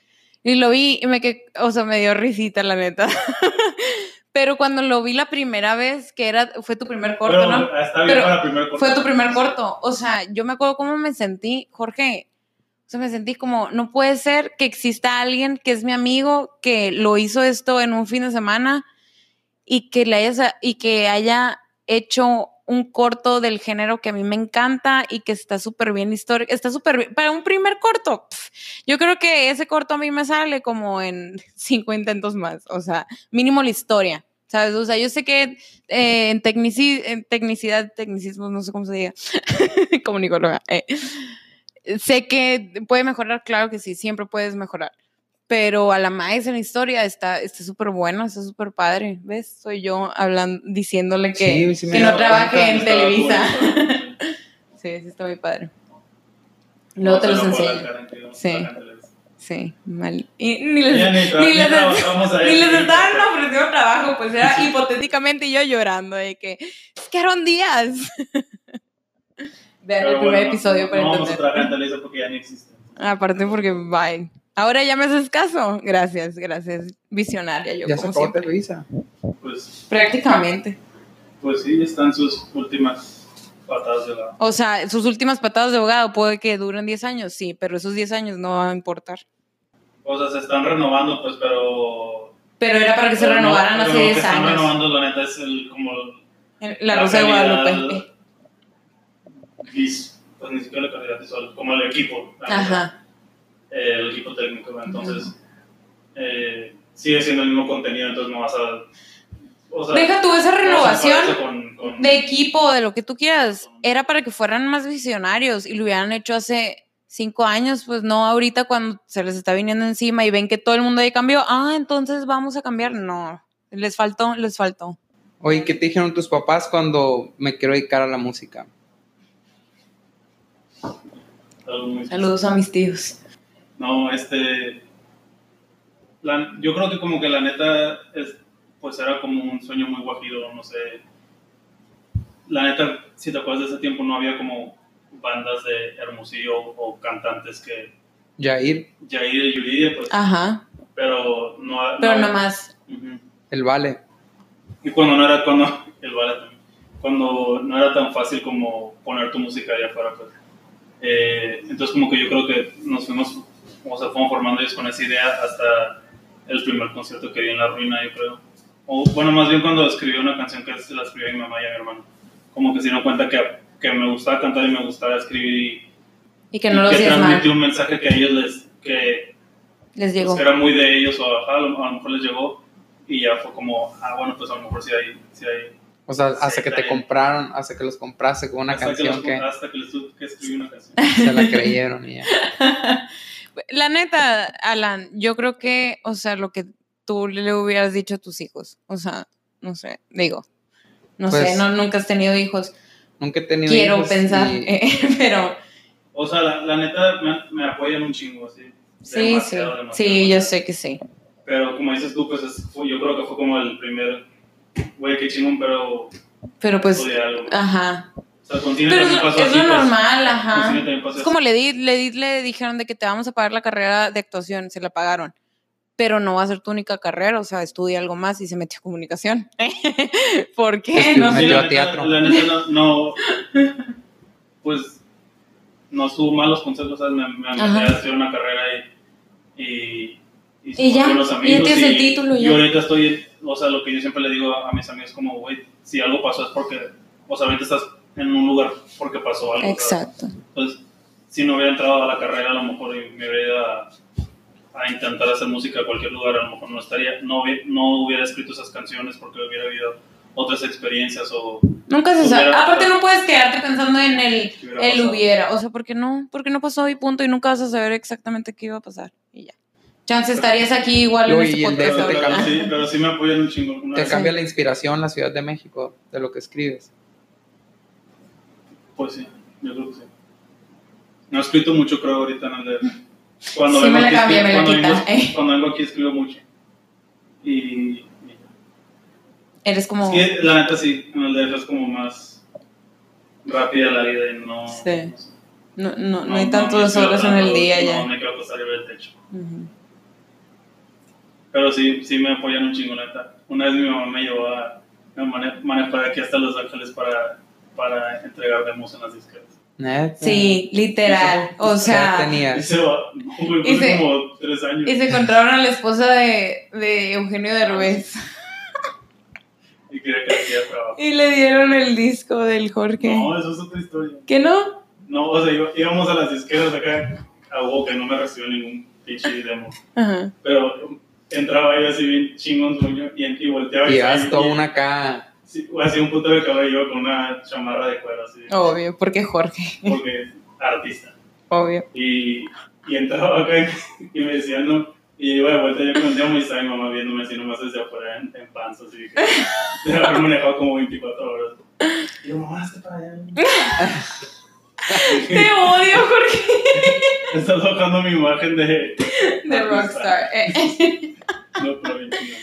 Y lo vi y me que, o sea, me dio risita, la neta. [LAUGHS] Pero cuando lo vi la primera vez, que era, fue tu primer corto, Pero ¿no? está bien Pero para el primer corto. Fue tu primer corto. O sea, yo me acuerdo cómo me sentí, Jorge. O sea, me sentí como, no puede ser que exista alguien que es mi amigo, que lo hizo esto en un fin de semana y que le haya, y que haya hecho un corto del género que a mí me encanta y que está súper bien histórico. Está súper. Para un primer corto, yo creo que ese corto a mí me sale como en [LAUGHS] cinco intentos más. O sea, mínimo la historia. ¿Sabes? O sea, yo sé que eh, en, tecnici- en tecnicidad, tecnicismos, no sé cómo se diga, [LAUGHS] comunicóloga, eh, sé que puede mejorar, claro que sí, siempre puedes mejorar. Pero a la maíz en la historia está está súper bueno, está súper padre. ¿Ves? Soy yo hablando, diciéndole que, Sí, sí que no trabaje cuenta, en Televisa. [LAUGHS] Sí, sí, está muy padre. Luego te No, los se lo enseño. Sí. Sí, mal. Y ni les, ni ni ni les, [LAUGHS] ni les sí, estaban ofreciendo trabajo, pues era hipotéticamente yo llorando de que es que Aaron Díaz. [LAUGHS] Vean el primer bueno, episodio no, para no vamos a entender. trabajar en Televisa porque ya ni existe. Aparte porque, bye. Ahora ya me haces caso. Gracias, gracias. Visionaria yo, Ya se como acabó siempre. Televisa. Pues, Prácticamente. pues sí, están sus últimas patadas de la. O sea, sus últimas patadas de abogado puede que duren 10 años, sí, pero esos 10 años no van a importar. O sea, se están renovando, pues, pero. Pero era para que se no- renovaran hace lo que 10 están años. renovando, la neta, es el como. La Rosa de Guadalupe. Pues ni siquiera la calidad como el equipo. neta. Eh, el equipo técnico. Entonces, eh, sigue siendo el mismo contenido, entonces no vas a. O sea, Deja tú esa renovación. parece con- con- de equipo, de lo que tú quieras, era para que fueran más visionarios y lo hubieran hecho hace cinco años, pues no ahorita cuando se les está viniendo encima y ven que todo el mundo ya cambió, ah, entonces vamos a cambiar. No, les faltó, les faltó. Oye, ¿qué te dijeron tus papás cuando me quiero dedicar a la música? Saludos a mis tíos. No, este. la- yo creo que como que la neta, es, pues era como un sueño muy guajiro, no sé. La neta, si te acuerdas de ese tiempo, no había como bandas de Hermosillo o cantantes que. Jair, Jair y Yuridia, pues. Ajá, Pero no. pero no- nada más. Ujú. el vale. Y cuando no era, cuando, [LAUGHS] el ballet también. cuando no era tan fácil como poner tu música allá afuera, pues. Eh, entonces como que yo creo que nos fuimos, o sea, fuimos formando ellos con esa idea hasta el primer concierto que di en La Ruina, yo creo. O bueno, más bien cuando escribí una canción que se la escribí a mi mamá y a mi hermano. Como que se dieron cuenta que, que me gustaba cantar y me gustaba escribir y, Y que no lo y que transmití mal. un mensaje que a ellos les, que Les pues, llegó. que era muy de ellos o ajá, a lo, a lo mejor les llegó y ya fue como, ah, bueno, pues a lo mejor sí hay... Sí hay O sea, hasta Sí, que te compraron, hasta que los compraste con una hasta canción que, que, los- hasta que les tuve que escribí una canción. se la creyeron y ya. [LAUGHS] La neta, Alan, yo creo que, o sea, lo que tú le hubieras dicho a tus hijos, o sea, no sé, digo, no Pues, sé, no, nunca has tenido hijos, Nunca he tenido quiero hijos pensar, y- eh, [LAUGHS] pero O sea, la, la neta me, me apoyan un chingo, así. sí, sí, Demasiado, demasiado, sí, yo sé que sí. Pero como dices tú, pues es- fue- yo creo que fue como el primer, güey, qué chingón, pero Pero pues, algo. ajá. O sea, Pero es, también lo- pasó es lo pues, normal, ajá. pasó Es como le, di, le, di- le dijeron de que te vamos a pagar la carrera de actuación, se la pagaron. Pero no va a ser tu única carrera, o sea, estudia algo más y se metió a comunicación. [LAUGHS] ¿Por qué? No Sí, sé. metió la a neta- teatro. La neta no, no, pues, no estuvo malos consejos, ¿sabes? Me, me metí a estudiar una carrera y, y, Y somos ya, ya amigos tienes el título, Y ya. ahorita estoy, o sea, lo que yo siempre le digo a, a mis amigos como, güey, si algo pasó es porque, o sea, ahorita estás en un lugar porque pasó algo. ¿sabes? Exacto. Entonces, si no hubiera entrado a la carrera, a lo mejor me hubiera ido a, a intentar hacer música a cualquier lugar, a lo mejor no estaría, no, no hubiera escrito esas canciones porque hubiera habido otras experiencias o Nunca se sabe. Aparte no puedes quedarte pensando en el, hubiera el hubiera. O sea, porque no, porque no pasó y punto y nunca vas a saber exactamente qué iba a pasar. Y ya. Chance estarías aquí igual en Uy, este podcast Pero, pero sí, pero sí me apoyan un chingo. Te vez- cambia la inspiración la Ciudad de México de lo que escribes. Pues sí, yo creo que sí. No he escrito mucho, creo, ahorita en el de... Cuando Sí vengo me la aquí, cambia, me la cuando quita, vengo- eh. Cuando vengo aquí escribo mucho. Y... y- Eres como... Que la neta sí, en el DF es como más rápida la vida y no... Sí. no sé. No, no, no hay quiero horas en el día no, ya. me quiero acostar y ver el techo. Pero sí, sí me apoyan un chingo, neta. Una vez mi mamá me llevó a me mane- manejó de aquí hasta Los Ángeles para, para entregar demos en las disqueras. Neta. Sí, literal. O ¿Qué sea, Y tenías? se va, no, güey, Y se- como tres años. y se encontraron a la esposa de, de Eugenio Derbez. Y quería que hacía trabajo. Y le dieron el disco del Jorge. No, eso es otra historia. ¿Que no? No, o sea, iba- íbamos a las disqueras acá a Hugo, que no me recibió ningún pinche demo. Ajá. Pero entraba ahí así bien chingón sueño y, y volteaba Y y- toda una acá. Sí, así un puto de cabello con una chamarra de cuero así. Obvio, porque Jorge. Porque es artista. Obvio. Y, y entraba acá y me decía no. Y iba de vuelta yo con demo y mi mamá viéndome así nomás desde afuera en, en panza. Así que [LAUGHS] de haber manejado como 24 horas. Y yo, mamá, hazte para allá. Te odio, Jorge. [LAUGHS] Estás tocando mi imagen de. De Rockstar. Eh, No, pero bien chingón.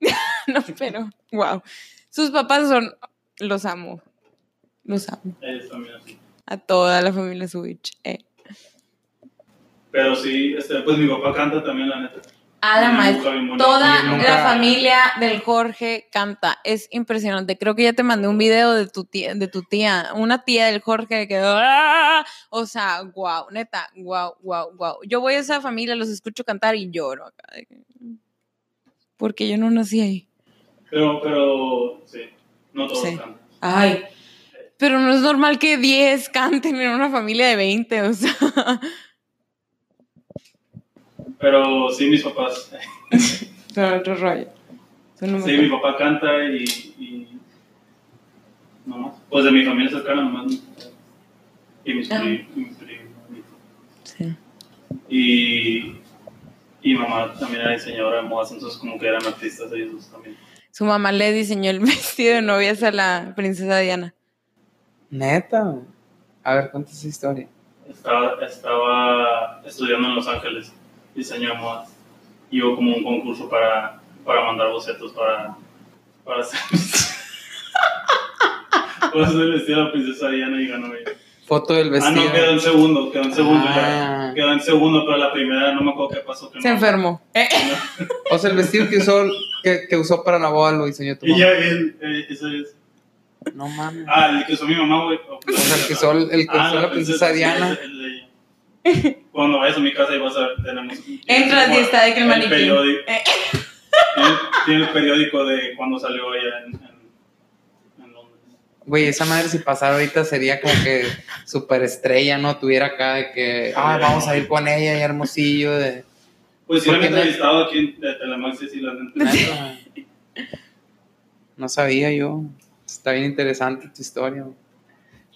[LAUGHS] no, pero, wow. Sus papás son, los amo. Los amo. Ellos también así. A toda la familia Switch. Eh. Pero sí, este, pues mi papá canta también, la neta. A la madre. Toda nunca- la familia del Jorge canta. Es impresionante. Creo que ya te mandé un video de tu tía, de tu tía, una tía del Jorge que quedó. ¡ah! O sea, wow, neta, wow, wow, wow. Yo voy a esa familia, los escucho cantar y lloro acá. Porque yo no nací ahí. Pero, pero, sí, no todos Sí. cantan. Ay. Pero no es normal que 10 canten en una familia de 20, o sea. Pero sí, mis papás. [LAUGHS] Son otro rollo. Son Sí, mi papá canta y. y no más. Pues de mi familia cercana nomás. ¿no? Y mis Ajá. pri- mi primo. Sí. Y. Y mamá también era diseñadora de modas, entonces como que eran artistas ellos también. Su mamá le diseñó el [LAUGHS] vestido de novias a la princesa Diana. Neta. A ver, cuenta esa historia. Estaba, estaba estudiando en Los Ángeles, diseño de modas. Y hubo como un concurso para, para mandar bocetos para, para hacer, [LAUGHS] para hacer el vestido de la princesa Diana y ganó ella. Foto del Ah, vestido. no, quedó en segundo, quedó en segundo. Ah. Quedó en segundo, pero la primera no me acuerdo qué pasó. Que Se no. enfermó. Eh, [LAUGHS] O sea, el vestido que usó, que, que usó para la boda lo diseñó tu Y mamá. ya, él, eh, eso es. No mames. Ah, el que usó mi mamá, güey. O sea, el que usó, el que Ah, usó la princesa sí, Diana. el de ella. Cuando vayas a mi casa y vas a ver, tenemos. Entras y está de que el maniquí. periódico- Eh. Tiene, tiene el periódico de cuando salió ella en. Güey, esa madre si pasara ahorita sería como que superestrella, ¿no? Tuviera acá de que, ah, vamos a ir con ella y Hermosillo de... Pues sí, lo ¿Por he qué no? entrevistado aquí en Telemax y sí, la neta. Neta. No sabía yo. Está bien interesante tu historia. güey.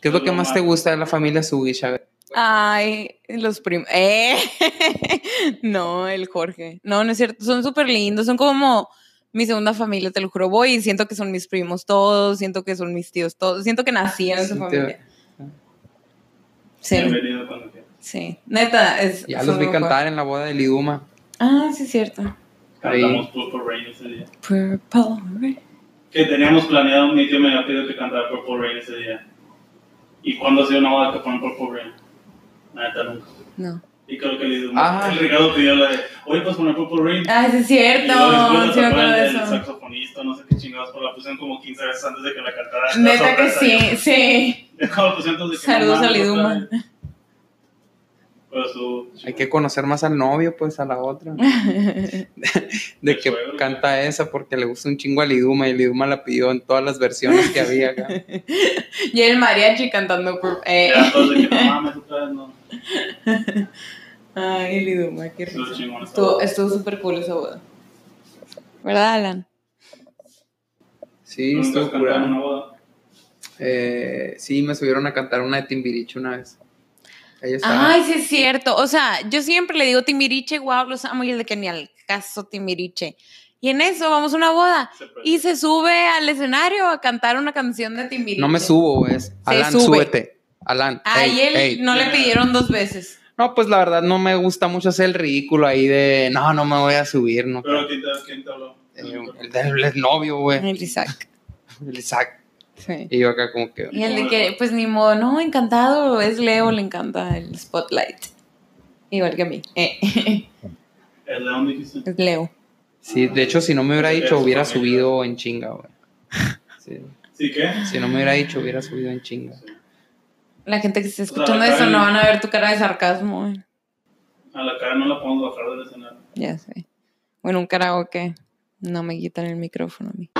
¿Qué es lo Pues que más más- te gusta de la familia Sugish? A ver. Ay, los primos. Eh. [LAUGHS] no, el Jorge. No, no es cierto. Son súper lindos. Son como mi segunda familia, te lo juro. Voy y siento que son mis primos todos. Siento que son mis tíos todos. Siento que nací en esa Sí, familia. Sí, Bienvenido cuando quieras. sí. Neta, es. Ya los vi mejor. cantar en la boda de Liduma. Ah, sí, es cierto. Cantamos Purple Rain ese día. Purple Rain. Que teníamos planeado, mi tío me había pedido que cantara Purple Rain ese día. ¿Y cuándo ha sido una boda que ponen Purple Rain? Neta nunca. No. Y creo que el, Ah. el Ricardo pidió la de, oye, pues poner Purple Rain. Ah, sí, es y cierto. Sí, me acuerdo el, de el eso. saxofonista, no sé qué chingados, pero la pusieron como 15 veces antes de que la cantara. Neta que sí, sí. yo- Como la pusieron antes de que Saludos a Liduma. Pero su. Hay que conocer más al novio, pues a la otra. [LAUGHS] De El que suegro, canta esa porque le gusta un chingo a Liduma y Liduma la pidió en todas las versiones que había acá. [LAUGHS] Y el mariachi cantando. Pur- eh. Ya todos de que no mames, otra vez no. [LAUGHS] Ay, qué Estuvo risa. chingón esa Estuvo súper cool esa boda. ¿Verdad, Alan? Sí, ¿Nunca has estuvo curada. una boda? Eh, sí, me subieron a cantar una de Timbiriche una vez. Ay, sí es cierto. O sea, yo siempre le digo Timbiriche, wow, los amo. Y el de que ni al caso Timbiriche. Y en eso vamos a una boda. Se. Y se sube al escenario a cantar una canción de Timbiriche. No me subo, es. Alan, sube. súbete. Alan. Ay, ey, él no le pidieron dos veces. No, pues la verdad no me gusta mucho hacer el ridículo ahí de no, no me voy a subir, no. Pero ¿quién te, quién te habló? El el novio, güey. El Isaac. [LAUGHS] El Isaac. Sí. Y yo acá como que. Y el de que, pues ni modo, no, encantado, es Leo, le encanta el spotlight. Igual que a mí. Eh, [LAUGHS] ¿El León dijiste? es Leo. Sí, de hecho, si no me hubiera dicho, hubiera subido en chinga, güey. Sí. ¿Sí qué? Si no me hubiera dicho, hubiera subido en chinga. La gente que esté sea, escuchando eso no van a ver tu cara de sarcasmo. A la cara no la podemos bajar del escenario. Ya sé. Bueno, un karaoke. No me quitan el micrófono a mí.